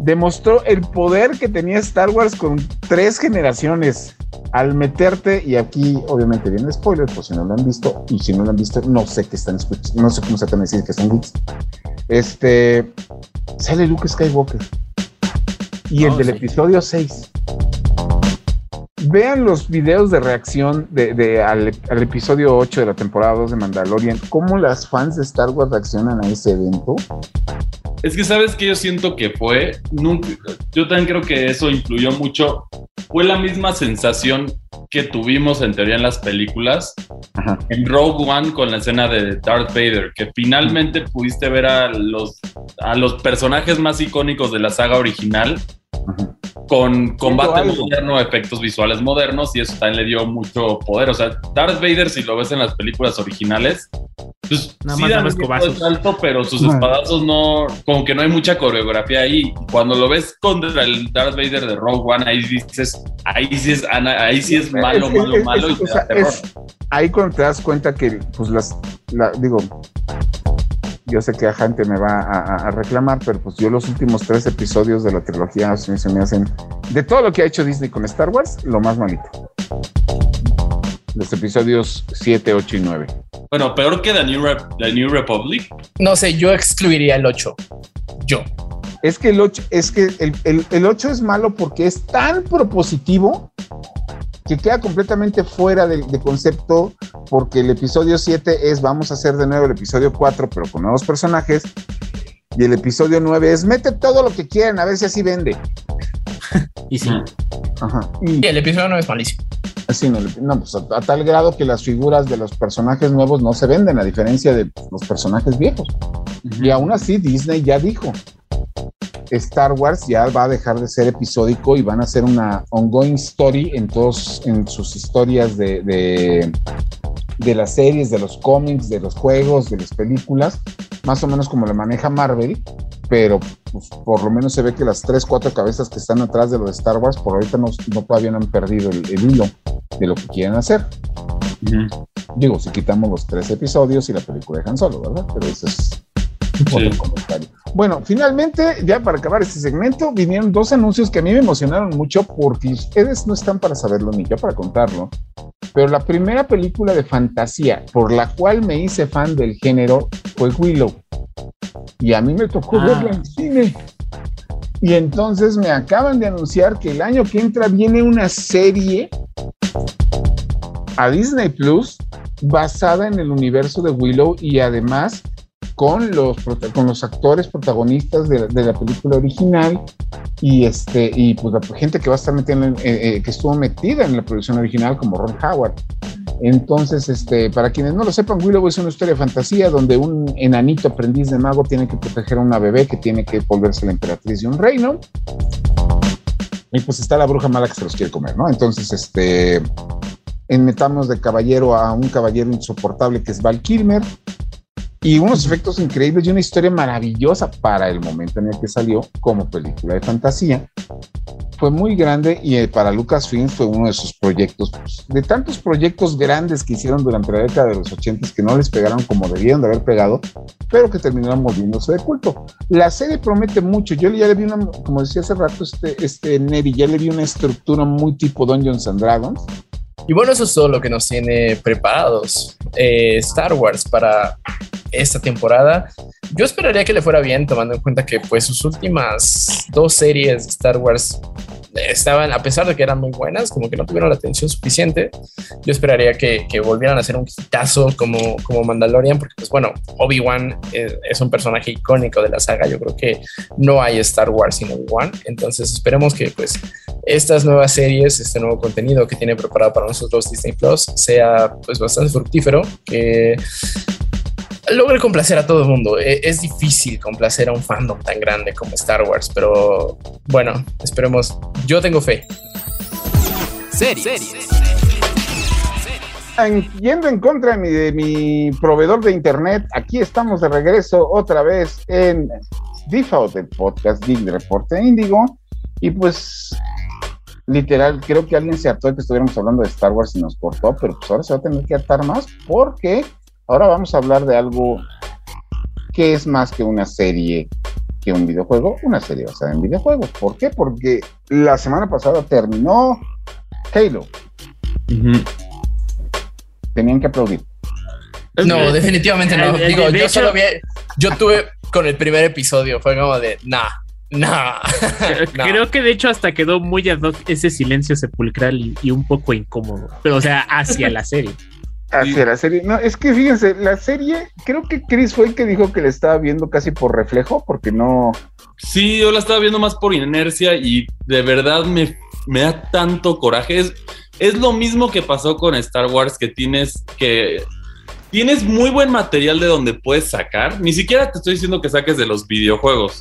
demostró el poder que tenía Star Wars con tres generaciones al meterte, y aquí obviamente viene el spoiler, por si no lo han visto, y si no lo han visto, no sé qué están escuchando, no sé cómo se van a decir que son geeks. Este sale Luke Skywalker y el Oh, del sí. episodio 6. Vean los videos de reacción de, de al, al episodio 8 de la temporada 2 de Mandalorian, cómo las fans de Star Wars reaccionan a ese evento. Es que sabes que yo siento que fue, nunca, yo también creo que eso influyó mucho. Fue la misma sensación que tuvimos en teoría en las películas, Ajá. en Rogue One con la escena de Darth Vader, que finalmente pudiste ver a los, a los personajes más icónicos de la saga original Ajá. Con combate algo. moderno, efectos visuales modernos, y eso también le dio mucho poder. O sea, Darth Vader, si lo ves en las películas originales, pues Nada sí más dan un salto, pero sus espadazos no, como que no hay mucha coreografía ahí. Cuando lo ves contra el Darth Vader de Rogue One, ahí dices, ahí sí es, ahí sí es malo, Es- malo, es- malo es- y te o da terror. es- ahí cuando te das cuenta que, pues las, la- digo, yo sé que a gente me va a, reclamar, pero pues yo los últimos tres episodios de la trilogía se me, se me hacen, de todo lo que ha hecho Disney con Star Wars, lo más malito. Los episodios 7, 8 y 9. Bueno, peor que The New, Rep- The New Republic. No sé, yo excluiría el 8. Yo. Es que el 8, es que el, el, el 8 es malo porque es tan propositivo que queda completamente fuera de, de concepto porque el episodio 7 es vamos a hacer de nuevo el episodio 4 pero con nuevos personajes y el episodio 9 es mete todo lo que quieran a ver si así vende. Y sí. Ajá. Y Y el episodio no es malísimo. así no, no, pues a, a tal grado que las figuras de los personajes nuevos no se venden a diferencia de los personajes viejos. Y aún así Disney ya dijo, Star Wars ya va a dejar de ser episódico y van a hacer una ongoing story en todos, en sus historias de, de, de las series, de los cómics, de los juegos, de las películas, más o menos como lo maneja Marvel, pero pues, por lo menos se ve que las tres, cuatro cabezas que están atrás de lo de Star Wars por ahorita no, no todavía no han perdido el, el hilo de lo que quieren hacer. Digo, si quitamos los tres episodios y la película de Han Solo, ¿verdad? Pero eso es otro Sí. comentario. Bueno, finalmente, ya para acabar este segmento, vinieron dos anuncios que a mí me emocionaron mucho porque ustedes no están para saberlo ni yo para contarlo. Pero la primera película de fantasía por la cual me hice fan del género fue Willow. Y a mí me tocó Ah. verla en cine. Y entonces me acaban de anunciar que el año que entra viene una serie a Disney Plus basada en el universo de Willow y además con los, con los actores protagonistas de, la- película original y este y pues la gente que va a estar metida en- eh, eh, que estuvo metida en la producción original como Ron Howard. Entonces, este, para quienes no lo sepan, Willow es una historia de fantasía donde un enanito aprendiz de mago tiene que proteger a una bebé que tiene que volverse la emperatriz de un reino. Y pues está la bruja mala que se los quiere comer, ¿no? Entonces, este, en metamos de caballero a un caballero insoportable que es Val Kilmer. Y unos efectos increíbles y una historia maravillosa para el momento en el que salió como película de fantasía. Fue muy grande y eh, para Lucasfilm fue uno de sus proyectos, pues, de tantos proyectos grandes que hicieron durante la década de los 80 que no les pegaron como debían de haber pegado, pero que terminaron volviéndose de culto. La serie promete mucho. Yo ya le vi una, como decía hace rato, este, este Neri, ya le vi una estructura muy tipo Dungeons and Dragons y bueno, eso es todo lo que nos tiene preparados eh, Star Wars para esta temporada. Yo esperaría que le fuera bien, tomando en cuenta que pues sus últimas dos series de Star Wars estaban, a pesar de que eran muy buenas, como que no tuvieron la atención suficiente. Yo esperaría que, que volvieran a hacer un quitazo como, como Mandalorian, porque pues bueno, Obi-Wan es, es, un personaje icónico de la saga. Yo creo que no hay Star Wars sin Obi-Wan. Entonces esperemos que pues estas nuevas series, este nuevo contenido que tiene preparado para nosotros Disney Plus sea pues bastante fructífero, que logre complacer a todo el mundo. E, es difícil complacer a un fandom tan grande como Star Wars, pero bueno, esperemos. Yo tengo fe. Series. Yendo en contra de mi, de mi proveedor de internet, aquí estamos de regreso otra vez en Default, el podcast Geek de Reporte Índigo. Y pues literal, creo que alguien se hartó de que estuviéramos hablando de Star Wars y nos cortó, pero pues ahora se va a tener que hartar más porque ahora vamos a hablar de algo que es más que una serie que un videojuego, una serie basada en videojuegos. ¿Por qué? Porque la semana pasada terminó Halo. Tenían que aplaudir. No, definitivamente no. Digo, yo solo vi, yo tuve con el primer episodio, fue como de, nah, no. Creo que de hecho hasta quedó muy ad hoc ese silencio sepulcral y, un poco incómodo. Pero, o sea, hacia la serie. Hacia la serie. No, es que fíjense, la serie, creo que Chris fue el que dijo que la estaba viendo casi por reflejo, porque no. Sí, yo la estaba viendo más por inercia y de verdad me, me da tanto coraje. Es, es lo mismo que pasó con Star Wars, que tienes que tienes muy buen material de donde puedes sacar. Ni siquiera te estoy diciendo que saques de los videojuegos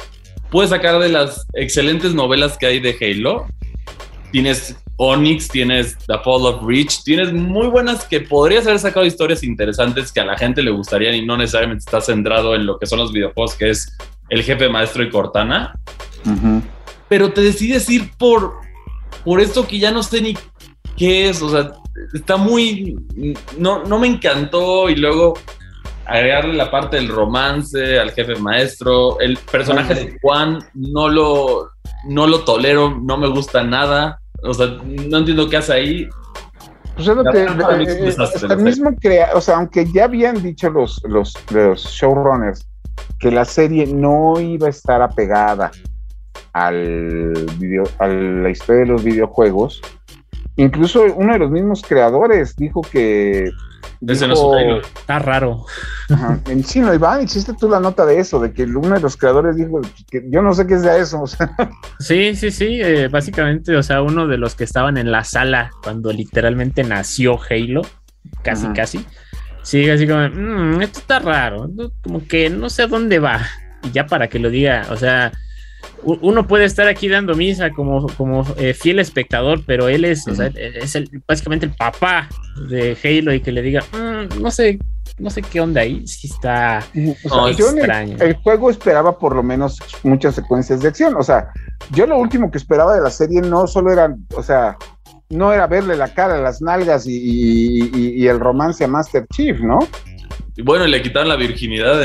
puedes sacar de las excelentes novelas que hay de Halo. Tienes Onyx, tienes The Fall of Reach, tienes muy buenas que podrías haber sacado historias interesantes que a la gente le gustarían y no necesariamente estás centrado en lo que son los videojuegos, que es el jefe maestro y Cortana. Pero te decides ir por, por esto que ya no sé ni qué es, o sea, está muy... No, no me encantó y luego agregarle la parte del romance al jefe maestro. El personaje de Juan no lo, no lo tolero, no me gusta nada. O sea, no entiendo qué hace ahí. Pues es lo que el mismo crea, o sea, aunque ya habían dicho los, los, los showrunners que la serie no iba a estar apegada al video, a la historia de los videojuegos, incluso uno de los mismos creadores dijo que Está raro. En chino, Iván, hiciste tú la nota de eso, de que uno de los creadores dijo que yo no sé qué es de eso. Sí, sí, sí. Eh, básicamente, o sea, uno de los que estaban en la sala cuando literalmente nació Halo, casi, casi. Sigue así como, mm, esto está raro, como que no sé a dónde va. Y ya para que lo diga, o sea, uno puede estar aquí dando misa como, como eh, fiel espectador, pero él es, es el, básicamente el papá de Halo y que le diga, mm, no sé, no sé qué onda ahí, si está extraño. El, juego esperaba por lo menos muchas secuencias de acción, o sea, yo lo último que esperaba de la serie no solo eran, o sea, no era verle la cara, las nalgas y, el romance a Master Chief, ¿no? Y bueno, le quitaron la virginidad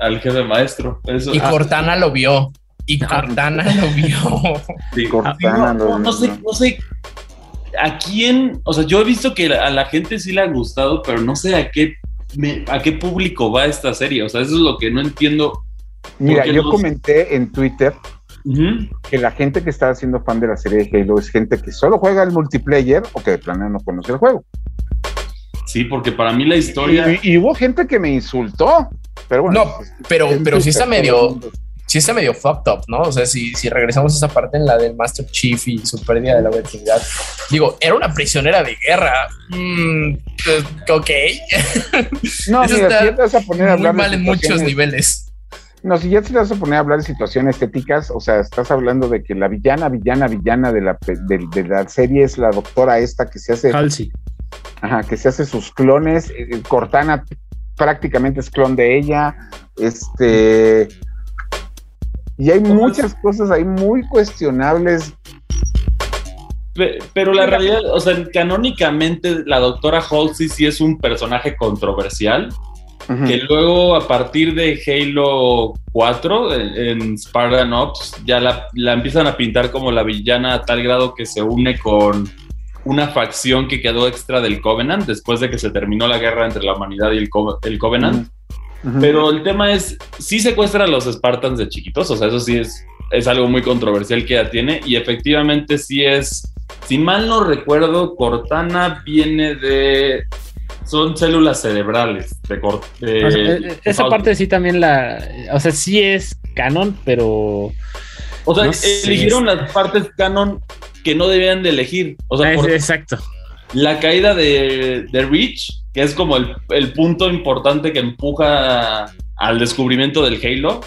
al jefe maestro. y Cortana lo vio. Y Cortana lo vio. Cortana no, no, sé, no sé a quién, o sea, yo he visto que a la gente sí le ha gustado, pero no sé a qué, a qué público va esta serie. O sea, eso es lo que no entiendo. Mira, yo comenté en Twitter que la gente que está haciendo fan de la serie de Halo es gente que solo juega el multiplayer o que de plano no conoce el juego. Sí, porque para mí la historia. Y, hubo gente que me insultó. Pero bueno. No, pero, pero sí está medio sí está medio fucked up, ¿no? O sea, si, si regresamos a esa parte en la del Master Chief y su pérdida de la virginidad, digo, era una prisionera de guerra. Mm, ok. No, Eso mira, si te vas a poner a hablar muy mal en muchos niveles. No, si ya te vas a poner a hablar de situaciones estéticas, o sea, estás hablando de que la villana, villana, villana de la, de, la serie es la doctora esta que se hace. Halsey. Ajá, que se hace sus clones. Eh, Cortana prácticamente es clon de ella. Este. Y hay muchas cosas ahí muy cuestionables. Pero la realidad, o sea, canónicamente la doctora Halsey sí es un personaje controversial. Que luego, a partir de Halo 4, en, Spartan Ops, ya la, la, empiezan a pintar como la villana a tal grado que se une con una facción que quedó extra del Covenant después de que se terminó la guerra entre la humanidad y el, el Covenant. Pero el tema es, sí secuestra a los Spartans de chiquitos, o sea, eso sí es, es algo muy controversial que ella tiene y efectivamente sí es, si mal no recuerdo, Cortana viene de... Son células cerebrales de, de, e, e, Esa parte sí también la... O sea, sí es canon, pero... O sea, eligieron las partes canon que no debían de elegir. O sea, exacto. La caída de, de Reach que es como el, punto importante que empuja al descubrimiento del Halo.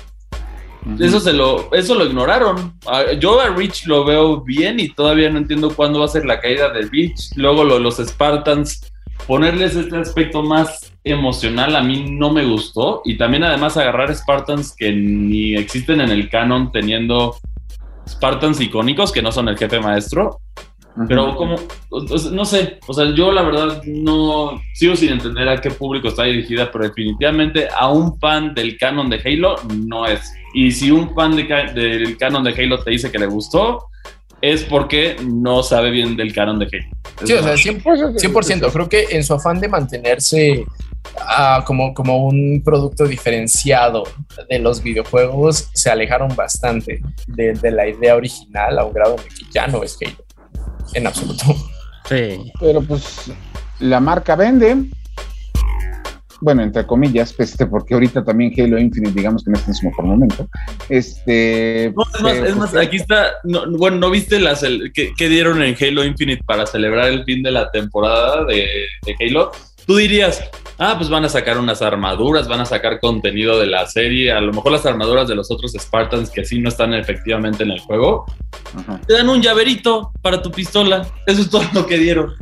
Eso se lo, eso lo ignoraron. Ah, yo a Reach lo veo bien y todavía no entiendo cuándo va a ser la caída de Reach. Luego lo, los Spartans, ponerles este aspecto más emocional a mí no me gustó. Y también además agarrar Spartans que ni existen en el canon teniendo Spartans icónicos que no son el jefe maestro. Pero como, no sé, o sea, yo la verdad no sigo sin entender a qué público está dirigida, pero definitivamente a un fan del canon de Halo no es. Y si un fan del canon de Halo te dice que le gustó, es porque no sabe bien del canon de Halo. sí, o sea, 100%, Creo que en su afán de mantenerse ah, como, como un producto diferenciado de los videojuegos, se alejaron bastante de, de la idea original a un grado en el que ya no es Halo en absoluto. Sí. Pero pues la marca vende. Bueno, entre comillas, este, porque ahorita también Halo Infinite, digamos que no está en su mejor momento. Este. es más, es más pues, aquí está. bueno, ¿no viste las que, dieron en Halo Infinite para celebrar el fin de la temporada de, de Halo? Tú dirías, ah, pues van a sacar unas armaduras, van a sacar contenido de la serie, a lo mejor las armaduras de los otros Spartans que sí no están efectivamente en el juego, te dan un llaverito para tu pistola, eso es todo lo que dieron.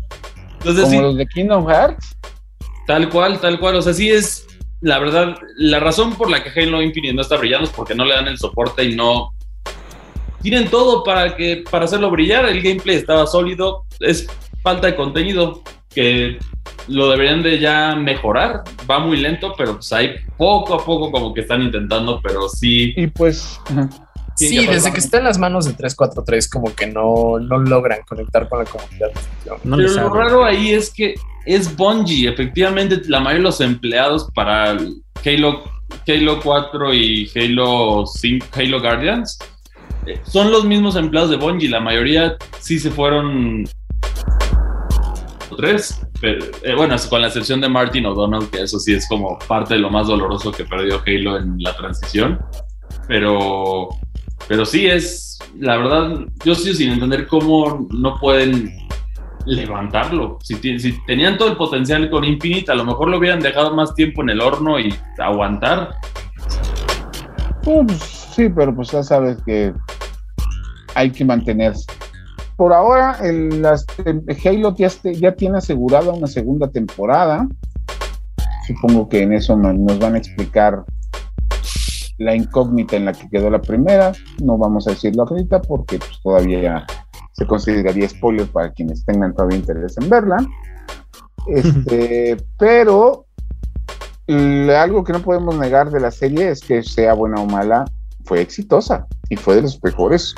Entonces, ¿Como los de Kingdom Hearts? Tal cual, tal cual, o sea, sí es, la verdad, la razón por la que Halo Infinite no está brillando es porque no le dan el soporte y no... Tienen todo para, que, para hacerlo brillar, el gameplay estaba sólido, es falta de contenido que lo deberían de ya mejorar. Va muy lento, pero pues ahí poco a poco como que están intentando, pero sí. Y pues... Sí, desde que está en las manos de 343 como que no, no logran conectar con la comunidad. pero lo raro ahí es que es Bungie, efectivamente la mayoría de los empleados para Halo, Halo 4 y Halo 5, Halo Guardians eh, son los mismos empleados de Bungie, la mayoría sí se fueron tres, eh, bueno, con la excepción de Martin O'Donnell, que eso sí es como parte de lo más doloroso que perdió Halo en la transición, pero, pero sí es, la verdad, yo sí sin entender cómo no pueden levantarlo. Si, si, tenían todo el potencial con Infinite, a lo mejor lo hubieran dejado más tiempo en el horno y aguantar. Pues, sí, pero pues ya sabes que hay que mantenerse por ahora el, Halo ya, tiene asegurada una segunda temporada. Supongo que en eso nos van a explicar la incógnita en la que quedó la primera. No vamos a decirlo ahorita porque pues, todavía se consideraría spoiler para quienes tengan todavía interés en verla. Este, pero algo que no podemos negar de la serie es que sea buena o mala, fue exitosa y fue de los mejores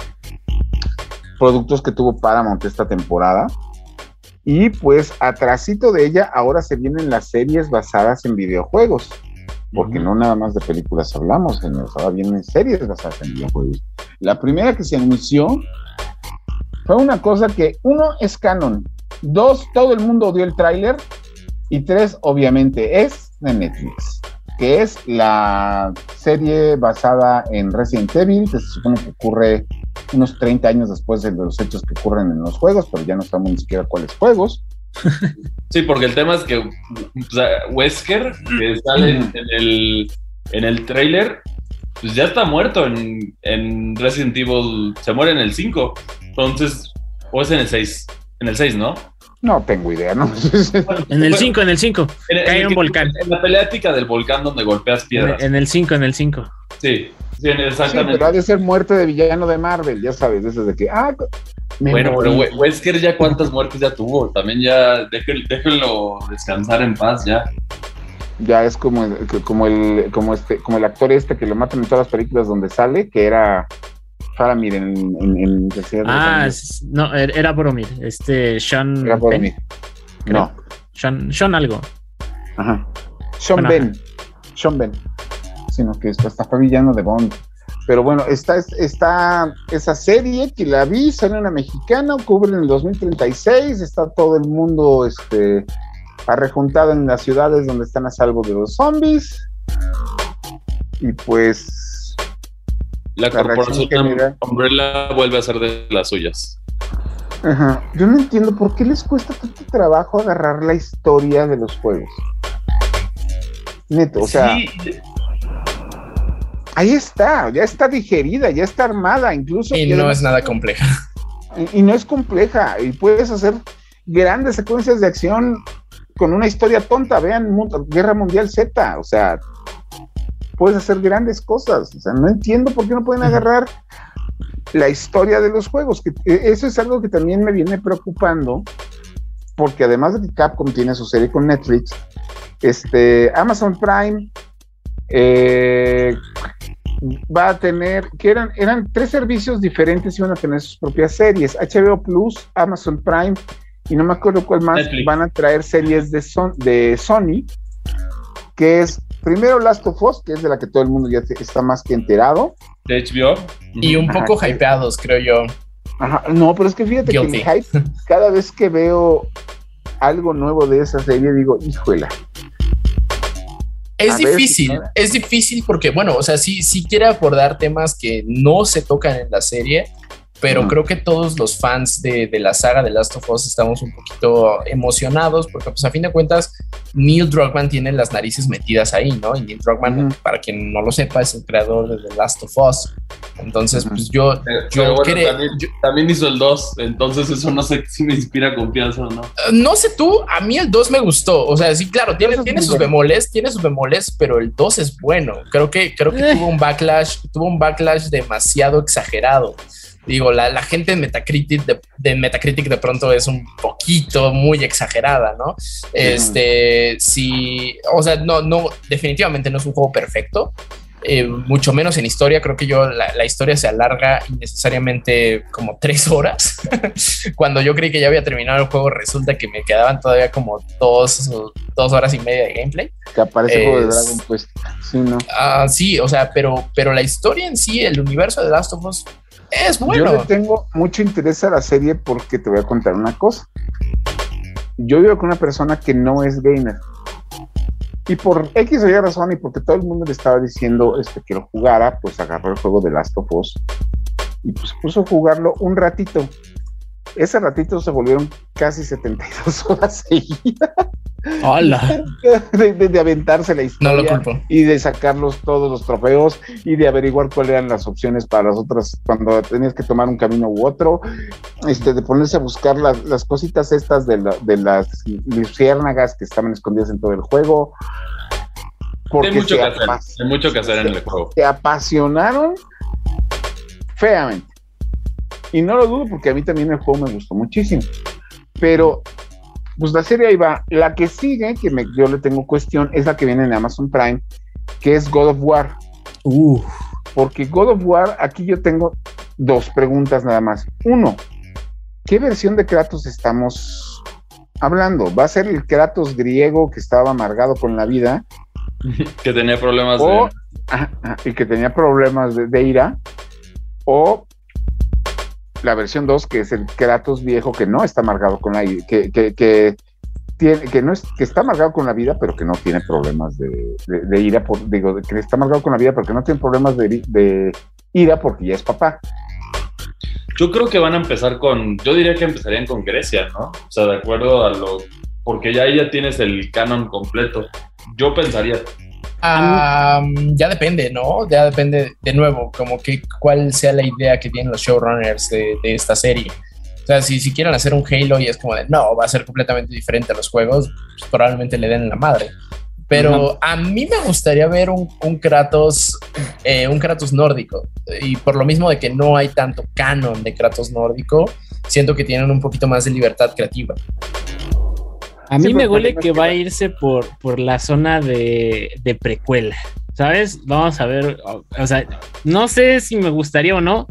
productos que tuvo Paramount esta temporada. Y pues atrásito de ella ahora se vienen las series basadas en videojuegos, porque no nada más de películas hablamos, ahora vienen series basadas en videojuegos. La primera que se anunció fue una cosa que uno es canon, dos todo el mundo odió el tráiler. Y tres obviamente es de Netflix, que es la serie basada en Resident Evil, que se supone que ocurre unos 30 años después de los hechos que ocurren en los juegos, pero ya no sabemos ni siquiera cuáles juegos. Sí, porque el tema es que Wesker, que sale en, el, en el trailer, pues ya está muerto en, en, Resident Evil, se muere en el 5, entonces, o es en el 6, en el 6, ¿no? No tengo idea, ¿no? En el 5, en el 5. Cae un volcán. En la pelea épica del volcán donde golpeas piedras. En el 5, en el 5. Sí, sí, exactamente. Sí, pero ha de ser muerte de villano de Marvel, ya sabes, eso de que, ah, bueno, pero Wesker ya cuántas muertes ya tuvo, también ya déjenlo descansar en paz ya. Ya es como, como el, como este, como el actor este que lo matan en todas las películas donde sale, que era Faramir en, en, en Ah, no, er, era Boromir, este Sean. Era Boromir. No. Sean, Sean algo. Ajá. Sean Ben. Sean Ben. Sino que hasta fue villano de Bond. Pero bueno, está, está esa serie que la vi, sale una mexicana, cubre en el 2036, está todo el mundo este, arrejuntado en las ciudades donde están a salvo de los zombies. Y pues... La, corporación Umbrella vuelve a ser de las suyas. Ajá. Yo no entiendo por qué les cuesta tanto trabajo agarrar la historia de los juegos. Neto, o sea ahí está, ya está digerida, ya está armada, incluso. Y no es nada compleja. Y, no es compleja, y puedes hacer grandes secuencias de acción con una historia tonta. Vean Guerra Mundial Z, o sea, puedes hacer grandes cosas. O sea, no entiendo por qué no pueden agarrar la historia de los juegos. Que, e, eso es algo que también me viene preocupando, porque además de que Capcom tiene su serie con Netflix, este, Amazon Prime eh, va a tener, que eran, eran tres servicios diferentes y van a tener sus propias series, HBO Plus, Amazon Prime y no me acuerdo cuál más, van a traer series de, de Sony, que es primero Last of Us, que es de la que todo el mundo ya está más que enterado. De HBO. Y un poco hypeados, creo yo. Ajá, no, pero es que fíjate que el hype, cada vez que veo algo nuevo de esa serie, digo, híjole, es difícil, es difícil porque, bueno, o sea, sí, sí quiere abordar temas que no se tocan en la serie, pero creo que todos los fans de, la saga de Last of Us estamos un poquito emocionados porque pues a fin de cuentas Neil Druckmann tiene las narices metidas ahí, ¿no? Y Neil Druckmann, para quien no lo sepa, es el creador de The Last of Us. Entonces, pues yo, yo, también, hizo el 2, entonces eso no sé si me inspira confianza o no. Eh, no sé tú, a mí el 2 me gustó, o sea, sí, claro, tiene, tiene sus bemoles, tiene sus bemoles, pero el 2 es bueno. Creo que, creo que eh. tuvo un backlash, tuvo un backlash demasiado exagerado digo, la, la gente de Metacritic de, Metacritic de pronto es un poquito muy exagerada, ¿no? Este, sí, o sea, no, no, definitivamente no es un juego perfecto. Eh, mucho menos en historia, creo que yo la, historia se alarga innecesariamente como tres horas. Cuando yo creí que ya había terminado el juego, resulta que me quedaban todavía como dos, dos horas y media de gameplay. Que aparece el juego de Dragon Quest. Sí, ¿no? Ah, sí, o sea, pero, pero la historia en sí, el universo de Last of Us es bueno. Yo le tengo mucho interés a la serie porque te voy a contar una cosa. Yo vivo con una persona que no es gamer. Y por X o Y razón, y porque todo el mundo le estaba diciendo este, que lo jugara, pues agarró el juego de Last of Us y pues puso a jugarlo un ratito. Ese ratito se volvieron casi 72 horas seguidas. Hola. De, aventarse la historia no y de sacarlos todos los trofeos y de averiguar cuáles eran las opciones para las otras cuando tenías que tomar un camino u otro, este, de ponerse a buscar las, cositas estas de, de las luciérnagas que estaban escondidas en todo el juego. Porque hay mucho, que hacer, hay mucho que hacer en el juego. Se apasionaron feamente. Y no lo dudo porque a mí también el juego me gustó muchísimo. Pero, pues la serie ahí va. La que sigue, que me, yo le tengo cuestión, es la que viene en Amazon Prime, que es God of War. Porque God of War, aquí yo tengo dos preguntas nada más. Uno, ¿qué versión de Kratos estamos hablando? ¿Va a ser el Kratos griego que estaba amargado con la vida? que tenía problemas de... y que tenía problemas de, de ira. O la versión 2, que es el Kratos viejo que no está amargado con la que, que, tiene, que no es, que está amargado con la vida, pero que no tiene problemas de, de, ira, por, digo, que está amargado con la vida, pero que no tiene problemas de, de ira porque ya es papá. Yo creo que van a empezar con, yo diría que empezarían con Grecia, ¿no? O sea, de acuerdo a lo, porque ya ahí ya tienes el canon completo. Yo pensaría, ya depende, ¿no? Ya depende de nuevo, como que cuál sea la idea que tienen los showrunners de, esta serie. O sea, si, si quieren hacer un Halo y es como de no, va a ser completamente diferente a los juegos, pues probablemente le den la madre. Pero a mí me gustaría ver un, un Kratos, eh, un Kratos nórdico. Y por lo mismo de que no hay tanto canon de Kratos nórdico, siento que tienen un poquito más de libertad creativa. A mí Sí, me huele que va a irse por, por la zona de, de precuela. ¿Sabes? Vamos a ver. O, o sea, no sé si me gustaría o no,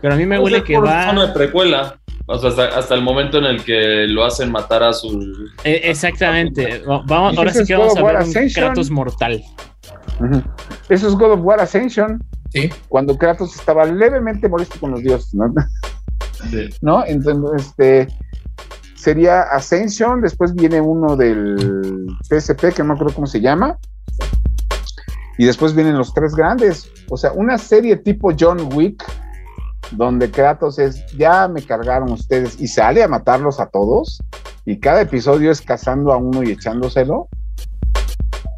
pero a mí me huele que por va. zona de precuela. O sea, hasta, hasta el momento en el que lo hacen matar a su. Eh, exactamente. Va- Vamos, ahora sí que vamos God a of War ver un Ascension. Kratos mortal. Eso es God of War Ascension, Sí, cuando Kratos estaba levemente molesto con los dioses, ¿no? Sí. ¿No? Entonces, este sería Ascension, después viene uno del PSP, que no me acuerdo cómo se llama, y después vienen los tres grandes, o sea, una serie tipo John Wick, donde Kratos es, ya me cargaron ustedes, y sale a matarlos a todos, y cada episodio es cazando a uno y echándoselo,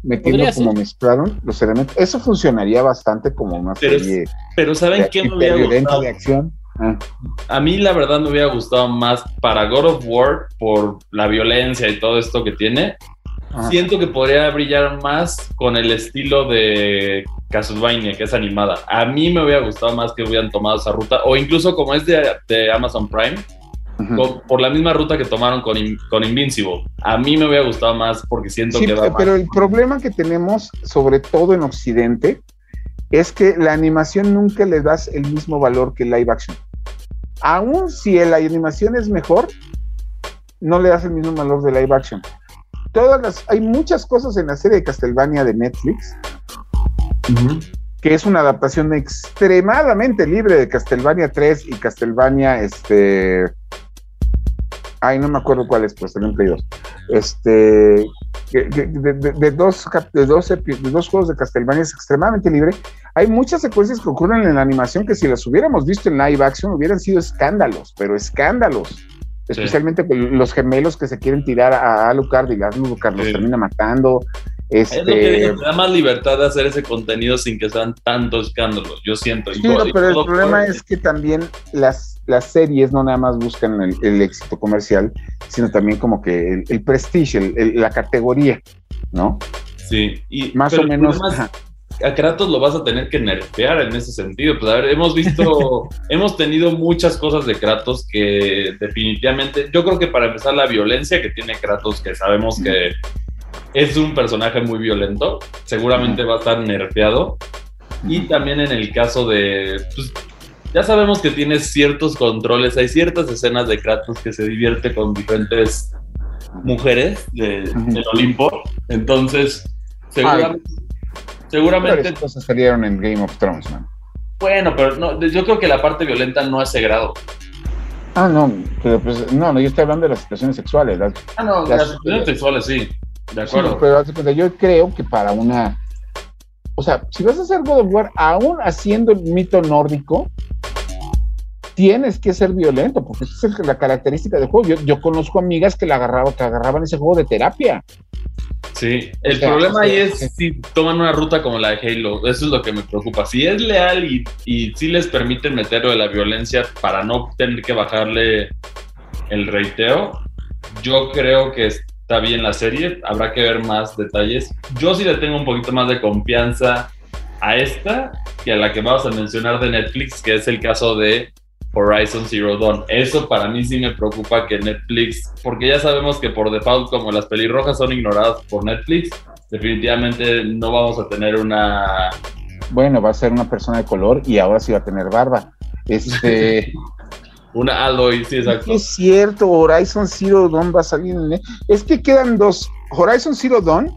metiendo como ser. mezclaron los elementos. Eso funcionaría bastante como una Pero serie Pero ¿saben qué me hubiera gustado? de acción. Ah. A mí la verdad me hubiera gustado más para God of War por la violencia y todo esto que tiene. Siento que podría brillar más con el estilo de Castlevania, que es animada. A mí me hubiera gustado más que hubieran tomado esa ruta, o incluso como es de, de Amazon Prime, con- por la misma ruta que tomaron con, In- con Invincible. A mí me hubiera gustado más porque siento Sí, que va pero el problema que tenemos, sobre todo en Occidente, es que la animación nunca le das el mismo valor que live action. Aún si la animación es mejor, no le das el mismo valor de live action. Todas las, hay muchas cosas en la serie de Castlevania de Netflix, que es una adaptación extremadamente libre de Castlevania 3 y Castlevania, este... Ay, no me acuerdo cuál es, pues salió en Play 2. Este... De, de- de dos, de, dos, de dos juegos de Castlevania es extremadamente libre. Hay muchas secuencias que ocurren en la animación que si las hubiéramos visto en live action hubieran sido escándalos, pero escándalos. Especialmente los gemelos que se quieren tirar a Alucard y Alucard los Sí. termina matando. Este, Es lo que digo, te da más libertad de hacer ese contenido sin que sean tantos escándalos, yo siento. Sí, God- no, y pero el problema es que también las, las series no nada más buscan el, el éxito comercial, sino también como que el, el prestige, el- el- la categoría, ¿no? Sí, y Más o menos. a Kratos lo vas a tener que nerfear en ese sentido. Pues a ver, hemos visto, hemos tenido muchas cosas de Kratos que definitivamente, yo creo que para empezar la violencia que tiene Kratos, que sabemos que es un personaje muy violento, seguramente va a estar nerfeado. Y también en el caso de, pues, ya sabemos que tiene ciertos controles, hay ciertas escenas de Kratos que se divierte con diferentes mujeres de- del Olimpo. Entonces, seguramente, Pero seguramente cosas salieron en Game of Thrones, man. bueno, pero no, yo creo que la parte violenta no a ese grado. Ah, no, pero pues, no, no, yo estoy hablando de las situaciones sexuales. las- Ah, no, Las- las situaciones sexuales sí, de Sí, acuerdo. pero cuenta, yo creo que para una. O sea, si vas a hacer God of War, aún haciendo el mito nórdico, tienes que ser violento, porque esa es la característica del juego. Yo, yo conozco amigas que la agarraban, que agarraban ese juego de terapia. Sí, el O sea, problema ahí es sí. si toman una ruta como la de Halo, eso es lo que me preocupa. Si es leal y, y si les permiten meterlo de la violencia para no tener que bajarle el reiteo, yo creo que está bien la serie, habrá que ver más detalles. Yo sí le tengo un poquito más de confianza a esta que a la que vamos a mencionar de Netflix, que es el caso de Horizon Zero Dawn. Eso para mí sí me preocupa que Netflix, porque ya sabemos que por default como las pelirrojas son ignoradas por Netflix, definitivamente no vamos a tener una... Bueno, va a ser una persona de color y ahora sí va a tener barba. Este. Una Aloy, sí, exacto. es cierto, Horizon Zero Dawn va a salir en. Es que quedan dos. Horizon Zero Dawn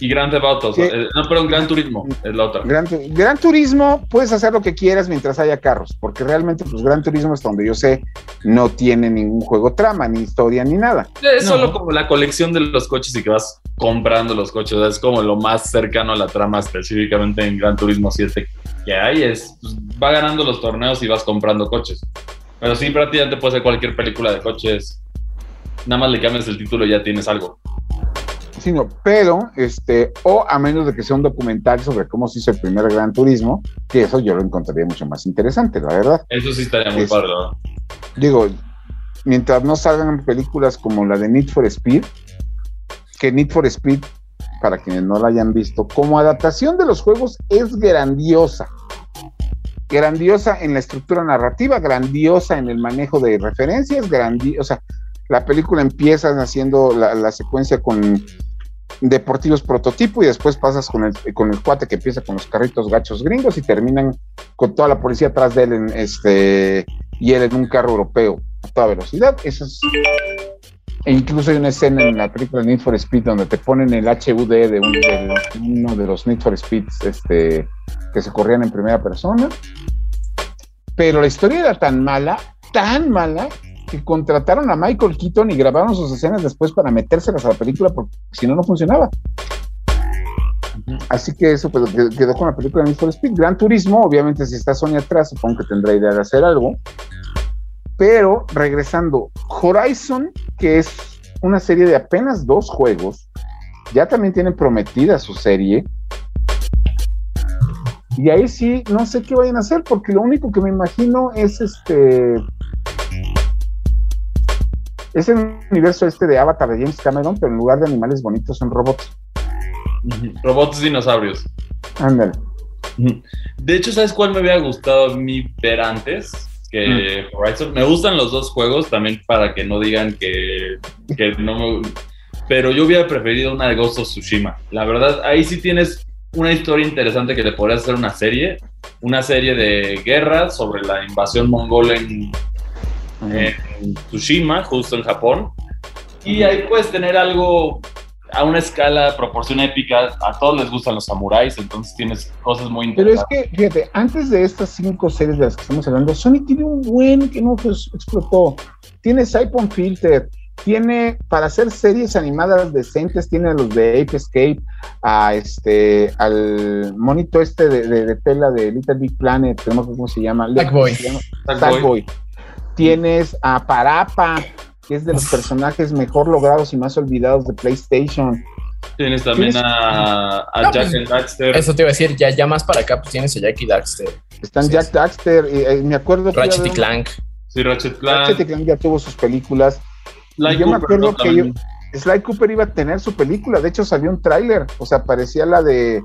Y Grand Theft Sí. eh, no, perdón, Gran Turismo es la otra. Gran, Tu- Gran Turismo, puedes hacer lo que quieras mientras haya carros, porque realmente, pues Gran Turismo, hasta donde yo sé, no tiene ningún juego trama, ni historia, ni nada. Es No. solo como la colección de los coches y que vas comprando los coches. Es como lo más cercano a la trama, específicamente en Gran Turismo 7 que hay. Es, pues, va ganando los torneos y vas comprando coches. Pero sí, prácticamente puede ser cualquier película de coches. Nada más le cambias el título y ya tienes algo. Sino, pero, este, o a menos de que sea un documental sobre cómo se hizo el primer Gran Turismo, que eso yo lo encontraría mucho más interesante, la verdad. Eso sí estaría muy Es- padre. Digo, mientras no salgan películas como la de Need for Speed, que Need for Speed, para quienes no la hayan visto, como adaptación de los juegos es grandiosa. Grandiosa en la estructura narrativa, grandiosa en el manejo de referencias, grandiosa. La película empieza haciendo la, la secuencia con deportivos prototipo y después pasas con el, con el cuate que empieza con los carritos gachos gringos y terminan con toda la policía atrás de él en este y él en un carro europeo a toda velocidad. Eso es e incluso hay una escena en la película Need for Speed donde te ponen el HUD de, uno de los Need for Speeds este, que se corrían en primera persona. Pero la historia era tan mala, tan mala, que contrataron a Michael Keaton y grabaron sus escenas después para metérselas a la película porque si no, no funcionaba. Así que eso pues, quedó con la película Need for Speed. Gran Turismo, obviamente, si está Sony atrás, supongo que tendrá idea de hacer algo. Pero regresando, Horizon, que es una serie de apenas dos juegos, ya también tienen prometida su serie. Y ahí sí, no sé qué vayan a hacer, porque lo único que me imagino es este. Es el universo este de Avatar de James Cameron, pero en lugar de animales bonitos son robots. Robots dinosaurios. Ándale. De hecho, ¿sabes cuál me hubiera gustado a mí ver antes? que mm. Horizon. Me gustan los dos juegos también para que no digan que, que no me... Pero yo hubiera preferido una de Ghost of Tsushima. La verdad, ahí sí tienes una historia interesante que le podrías hacer una serie. Una serie de guerra sobre la invasión mongola en, en Tsushima, justo en Japón. Y ahí puedes tener algo a una escala, proporción épica, a todos les gustan los samuráis, entonces tienes cosas muy interesantes. Pero es que, fíjate, antes de estas cinco series de las que estamos hablando, Sony tiene un buen que no pues, explotó. Tiene Siphon Filter, tiene para hacer series animadas decentes, tiene a los de Ape Escape, a este, al monito este de, tela de Little Big Planet, no sé cómo se llama. Sackboy. Sackboy. Tienes a Parapa, que es de los personajes mejor logrados y más olvidados de PlayStation. Tienes también a, Jack pues, Daxter. Eso te iba a decir, ya, ya más para acá, pues tienes a Jack y Daxter. Están Jack Daxter, y, eh, me acuerdo que. Ratchet y Clank. Sí, Ratchet Clank. Ratchet y Clank ya tuvo sus películas. yo me acuerdo que yo, Sly Cooper iba a tener su película, de hecho salió un tráiler, o sea, parecía la de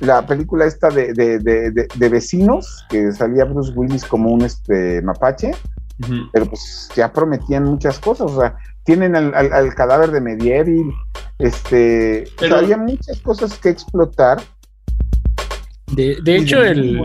la película esta de, de, de, de, vecinos, que salía Bruce Willis como un este mapache, pero pues ya prometían muchas cosas, o sea, tienen al, cadáver de Medieval, este, había muchas cosas que explotar. De, de hecho, el...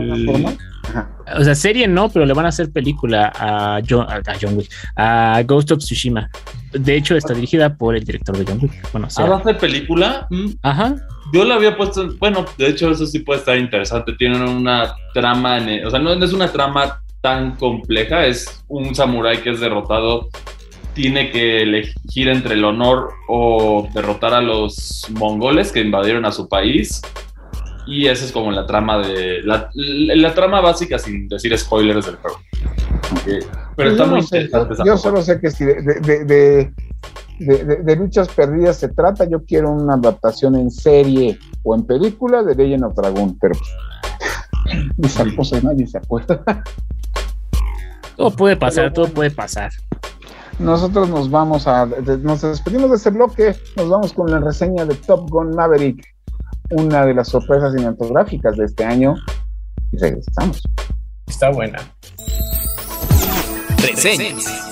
O sea, serie no, pero le van a hacer película a John, a John Wick, a Ghost of Tsushima. De hecho, está dirigida por el director de John Wick. Bueno, ¿Ah, va a hacer película? Mm. Ajá. Yo la había puesto, bueno, de hecho, eso sí puede estar interesante. Tienen una trama, o sea, no es una trama tan compleja. Es un samurái que es derrotado, tiene que elegir entre el honor o derrotar a los mongoles que invadieron a su país. Y esa es como la trama de. La, trama básica, sin decir spoilers del juego. Pero está muy interesante. Yo, solo sé que si de, de, luchas perdidas se trata, yo quiero una adaptación en serie o en película de Legend of Dragon, pero esa cosa nadie se acuerda. Todo puede pasar, todo puede pasar. Nosotros nos vamos a, nos despedimos de este bloque, nos vamos con la reseña de Top Gun Maverick, una de las sorpresas cinematográficas de este año, y regresamos. Está buena. Reseñas.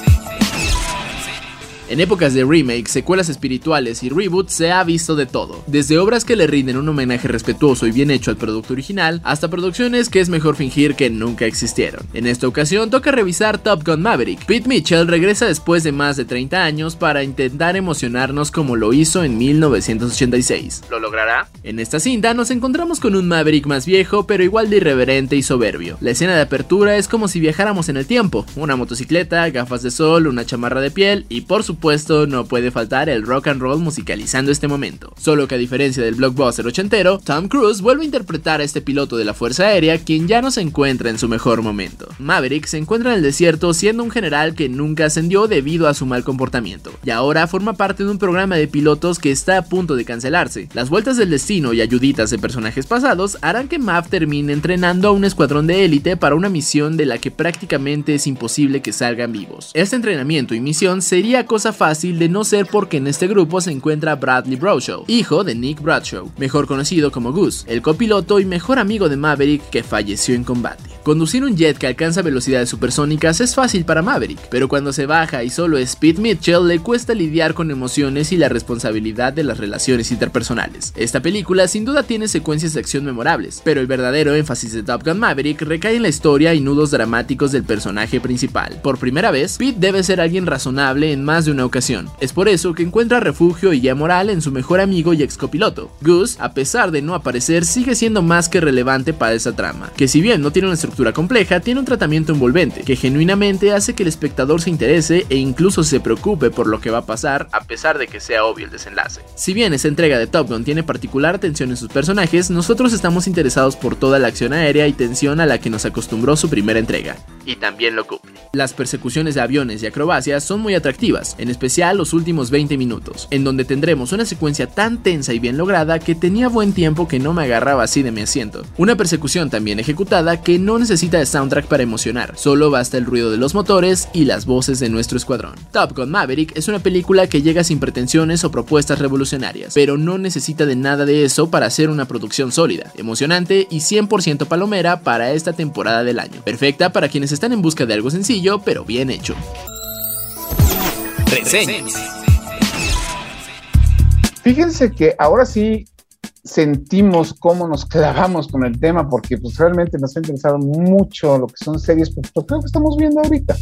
En épocas de remakes, secuelas espirituales y reboots se ha visto de todo, desde obras que le rinden un homenaje respetuoso y bien hecho al producto original, hasta producciones que es mejor fingir que nunca existieron. En esta ocasión toca revisar Top Gun Maverick. Pete Mitchell regresa después de más de 30 años para intentar emocionarnos como lo hizo en 1986. ¿Lo logrará? En esta cinta nos encontramos con un Maverick más viejo, pero igual de irreverente y soberbio. La escena de apertura es como si viajáramos en el tiempo, una motocicleta, gafas de sol, una chamarra de piel y por supuesto supuesto no puede faltar el rock and roll musicalizando este momento. Solo que a diferencia del blockbuster ochentero, Tom Cruise vuelve a interpretar a este piloto de la Fuerza Aérea quien ya no se encuentra en su mejor momento. Maverick se encuentra en el desierto siendo un general que nunca ascendió debido a su mal comportamiento, y ahora forma parte de un programa de pilotos que está a punto de cancelarse. Las vueltas del destino y ayuditas de personajes pasados harán que Mav termine entrenando a un escuadrón de élite para una misión de la que prácticamente es imposible que salgan vivos. Este entrenamiento y misión sería cosa fácil de no ser porque en este grupo se encuentra Bradley Bradshaw, hijo de Nick Bradshaw, mejor conocido como Goose, el copiloto y mejor amigo de Maverick que falleció en combate. Conducir un jet que alcanza velocidades supersónicas es fácil para Maverick, pero cuando se baja y solo es Pete Mitchell le cuesta lidiar con emociones y la responsabilidad de las relaciones interpersonales. Esta película sin duda tiene secuencias de acción memorables, pero el verdadero énfasis de Top Gun Maverick recae en la historia y nudos dramáticos del personaje principal. Por primera vez, Pete debe ser alguien razonable en más de una ocasión. Es por eso que encuentra refugio y guía moral en su mejor amigo y ex copiloto. Goose, a pesar de no aparecer, sigue siendo más que relevante para esa trama, que si bien no tiene una compleja, tiene un tratamiento envolvente, que genuinamente hace que el espectador se interese e incluso se preocupe por lo que va a pasar, a pesar de que sea obvio el desenlace. Si bien esa entrega de Top Gun tiene particular atención en sus personajes, nosotros estamos interesados por toda la acción aérea y tensión a la que nos acostumbró su primera entrega. Y también lo cumple. Las persecuciones de aviones y acrobacias son muy atractivas, en especial los últimos 20 minutos, en donde tendremos una secuencia tan tensa y bien lograda que tenía buen tiempo que no me agarraba así de mi asiento. Una persecución tan bien ejecutada que no necesita de soundtrack para emocionar, solo basta el ruido de los motores y las voces de nuestro escuadrón. Top Gun Maverick es una película que llega sin pretensiones o propuestas revolucionarias, pero no necesita de nada de eso para ser una producción sólida, emocionante y 100% palomera para esta temporada del año. Perfecta para quienes están en busca de algo sencillo pero bien hecho. Fíjense que ahora sí sentimos cómo nos clavamos con el tema, porque pues realmente nos ha interesado mucho lo que son series, pues, pues creo que estamos viendo ahorita.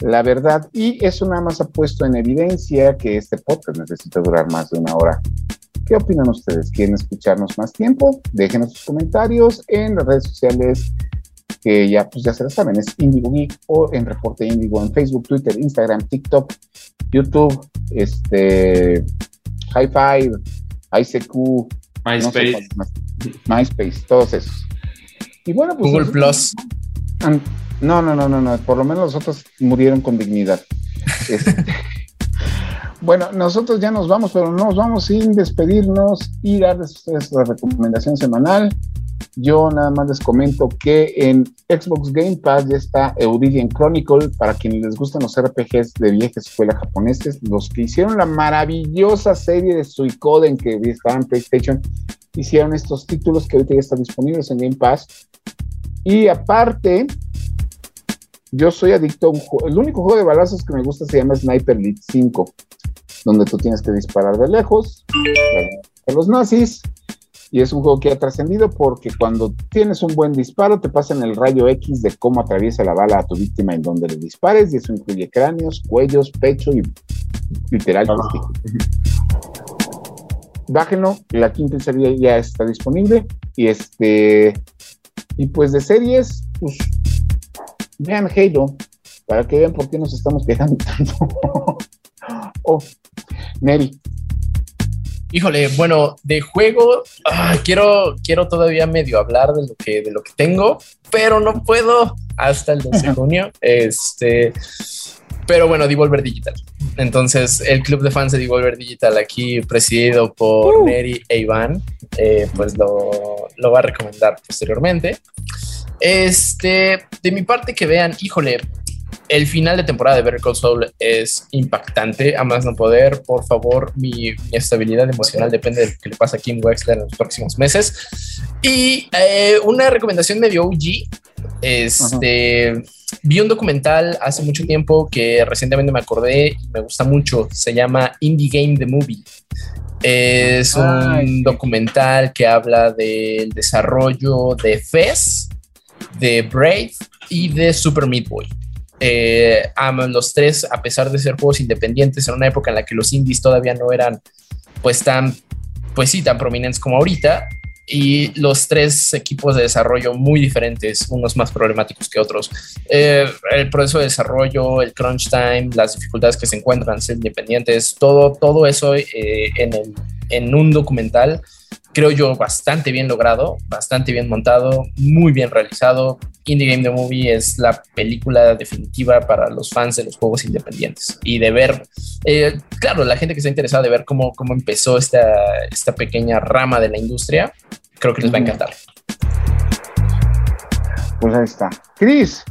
La verdad, y eso nada más ha puesto en evidencia que este podcast necesita durar más de una hora. ¿Qué opinan ustedes? ¿Quieren escucharnos más tiempo? Déjenos sus comentarios en las redes sociales que ya, pues ya se lo saben, es Indigo Geek o en Reporte Indigo en Facebook, Twitter, Instagram, TikTok, YouTube, este, High Five, ICQ, MySpace, MySpace, todos esos. Y bueno, pues Google Plus. No, no, no, no, no, por lo menos los otros murieron con dignidad. Este, bueno, nosotros ya nos vamos, pero no nos vamos sin despedirnos y darles a ustedes la recomendación semanal. Yo nada más les comento que en Xbox Game Pass ya está Euridian Chronicle, para quienes les gustan los RPGs de vieja escuela japoneses, los que hicieron la maravillosa serie de Suicoden que estaba en PlayStation, hicieron estos títulos que ahorita ya están disponibles en Game Pass. Y aparte, yo soy adicto a un juego, el único juego de balazos que me gusta se llama Sniper Elite 5, donde tú tienes que disparar de lejos a los nazis y es un juego que ha trascendido porque cuando tienes un buen disparo te pasan el rayo X de cómo atraviesa la bala a tu víctima en donde le dispares y eso incluye cráneos, cuellos, pecho y literal. Bájenlo, la quinta serie ya está disponible y este y pues de series, pues vean Halo para que vean por qué nos estamos quejando tanto. oh, Neri, Híjole, bueno, de juego ah, quiero, quiero todavía medio hablar de lo que, de lo que tengo, pero no puedo hasta el 12 de junio. Este, pero bueno, Devolver Digital. Entonces, el club de fans de Devolver Digital aquí, presidido por uh. Neri e Iván, eh, pues lo, lo va a recomendar posteriormente. Este, de mi parte que vean, híjole, el final de temporada de Better Call Saul es impactante, a más no poder. Por favor, mi, estabilidad emocional depende de lo que le pasa a Kim Wexler en los próximos meses. Y eh, una recomendación medio OG. Este, vi un documental hace mucho tiempo que recientemente me acordé y me gusta mucho. Se llama Indie Game The Movie. Es un documental que habla del desarrollo de Fez, de Brave y de Super Meat Boy eh, los tres, a pesar de ser juegos independientes en una época en la que los indies todavía no eran pues tan, pues sí, tan prominentes como ahorita. y los tres equipos de desarrollo muy diferentes, unos más problemáticos que otros. Eh, el proceso de desarrollo, el crunch time, las dificultades que se encuentran, ser independientes, todo, todo eso eh, en, el, en un documental creo yo, bastante bien logrado, bastante bien montado, muy bien realizado. Indie Game The Movie es la película definitiva para los fans de los juegos independientes y de ver, eh, claro, la gente que está interesada de ver cómo, cómo empezó esta, esta pequeña rama de la industria, creo que les va a encantar. Pues ahí está. Chris.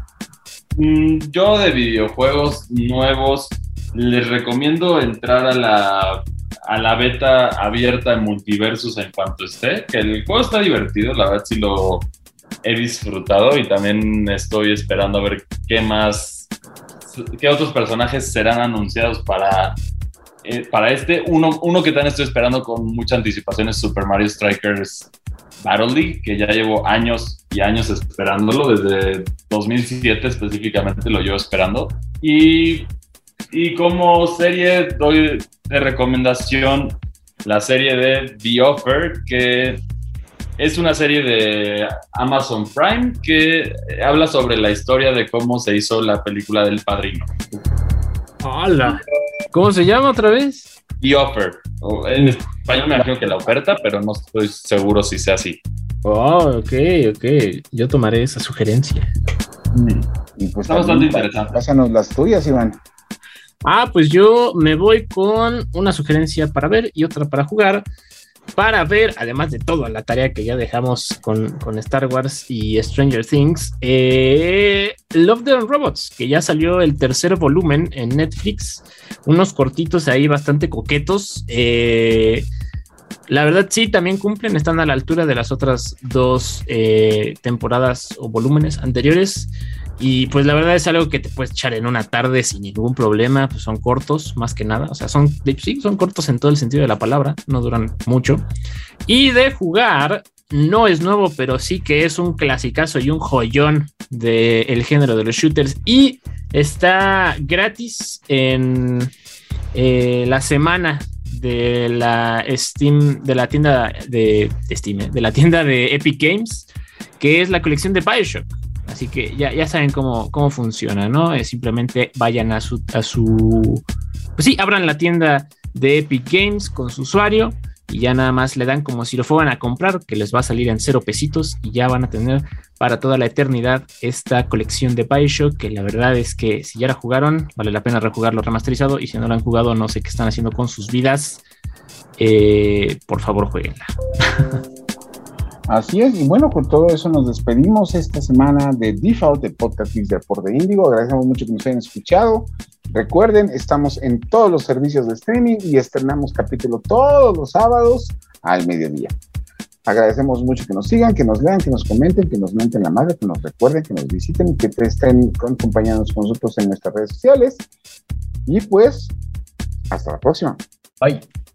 Mm, yo de videojuegos nuevos les recomiendo entrar a la a la beta abierta en Multiversus en cuanto esté, que el juego está divertido, la verdad sí lo he disfrutado y también estoy esperando a ver qué más, qué otros personajes serán anunciados para, eh, para este. Uno, uno que también estoy esperando con mucha anticipación es Super Mario Strikers Battle League, que ya llevo años y años esperándolo, desde 2007 específicamente lo llevo esperando. Y y como serie doy de recomendación la serie de The Offer, que es una serie de Amazon Prime que habla sobre la historia de cómo se hizo la película del padrino. Hola. ¿Cómo se llama otra vez? The Offer. En español me imagino que la oferta, pero no estoy seguro si sea así. Oh, ok, ok. Yo tomaré esa sugerencia. Y pues Está bastante interesante. Pásanos las tuyas, Iván. Ah, pues yo me voy con una sugerencia para ver y otra para jugar. Para ver, además de toda la tarea que ya dejamos con, Star Wars y Stranger Things, eh, Love the Robots, que ya salió el tercer volumen en Netflix. Unos cortitos ahí bastante coquetos. Eh, la verdad sí, también cumplen, están a la altura de las otras dos eh, temporadas o volúmenes anteriores. Y pues la verdad es algo que te puedes echar en una tarde sin ningún problema, pues son cortos más que nada, o sea, son, sí, son cortos en todo el sentido de la palabra, no duran mucho. Y de jugar, no es nuevo, pero sí que es un clasicazo y un joyón del género de los shooters. Y está gratis en eh, la semana de la Steam, de la tienda de, de Steam, eh, de la tienda de Epic Games, que es la colección de Bioshock. Así que ya, ya saben cómo, cómo funciona, ¿no? simplemente vayan a su, a su. Pues sí, abran la tienda de Epic Games con su usuario y ya nada más le dan como si lo fueran a comprar, que les va a salir en cero pesitos y ya van a tener para toda la eternidad esta colección de Bioshock, que la verdad es que si ya la jugaron, vale la pena rejugarlo remasterizado y si no lo han jugado, no sé qué están haciendo con sus vidas, eh, por favor jueguenla. Así es, y bueno, con todo eso nos despedimos esta semana de Default, de Podcast de por Índigo. Agradecemos mucho que nos hayan escuchado. Recuerden, estamos en todos los servicios de streaming y estrenamos capítulo todos los sábados al mediodía. Agradecemos mucho que nos sigan, que nos lean, que nos comenten, que nos menten la madre, que nos recuerden, que nos visiten, que estén acompañándonos con nosotros en nuestras redes sociales. Y pues, hasta la próxima. Bye.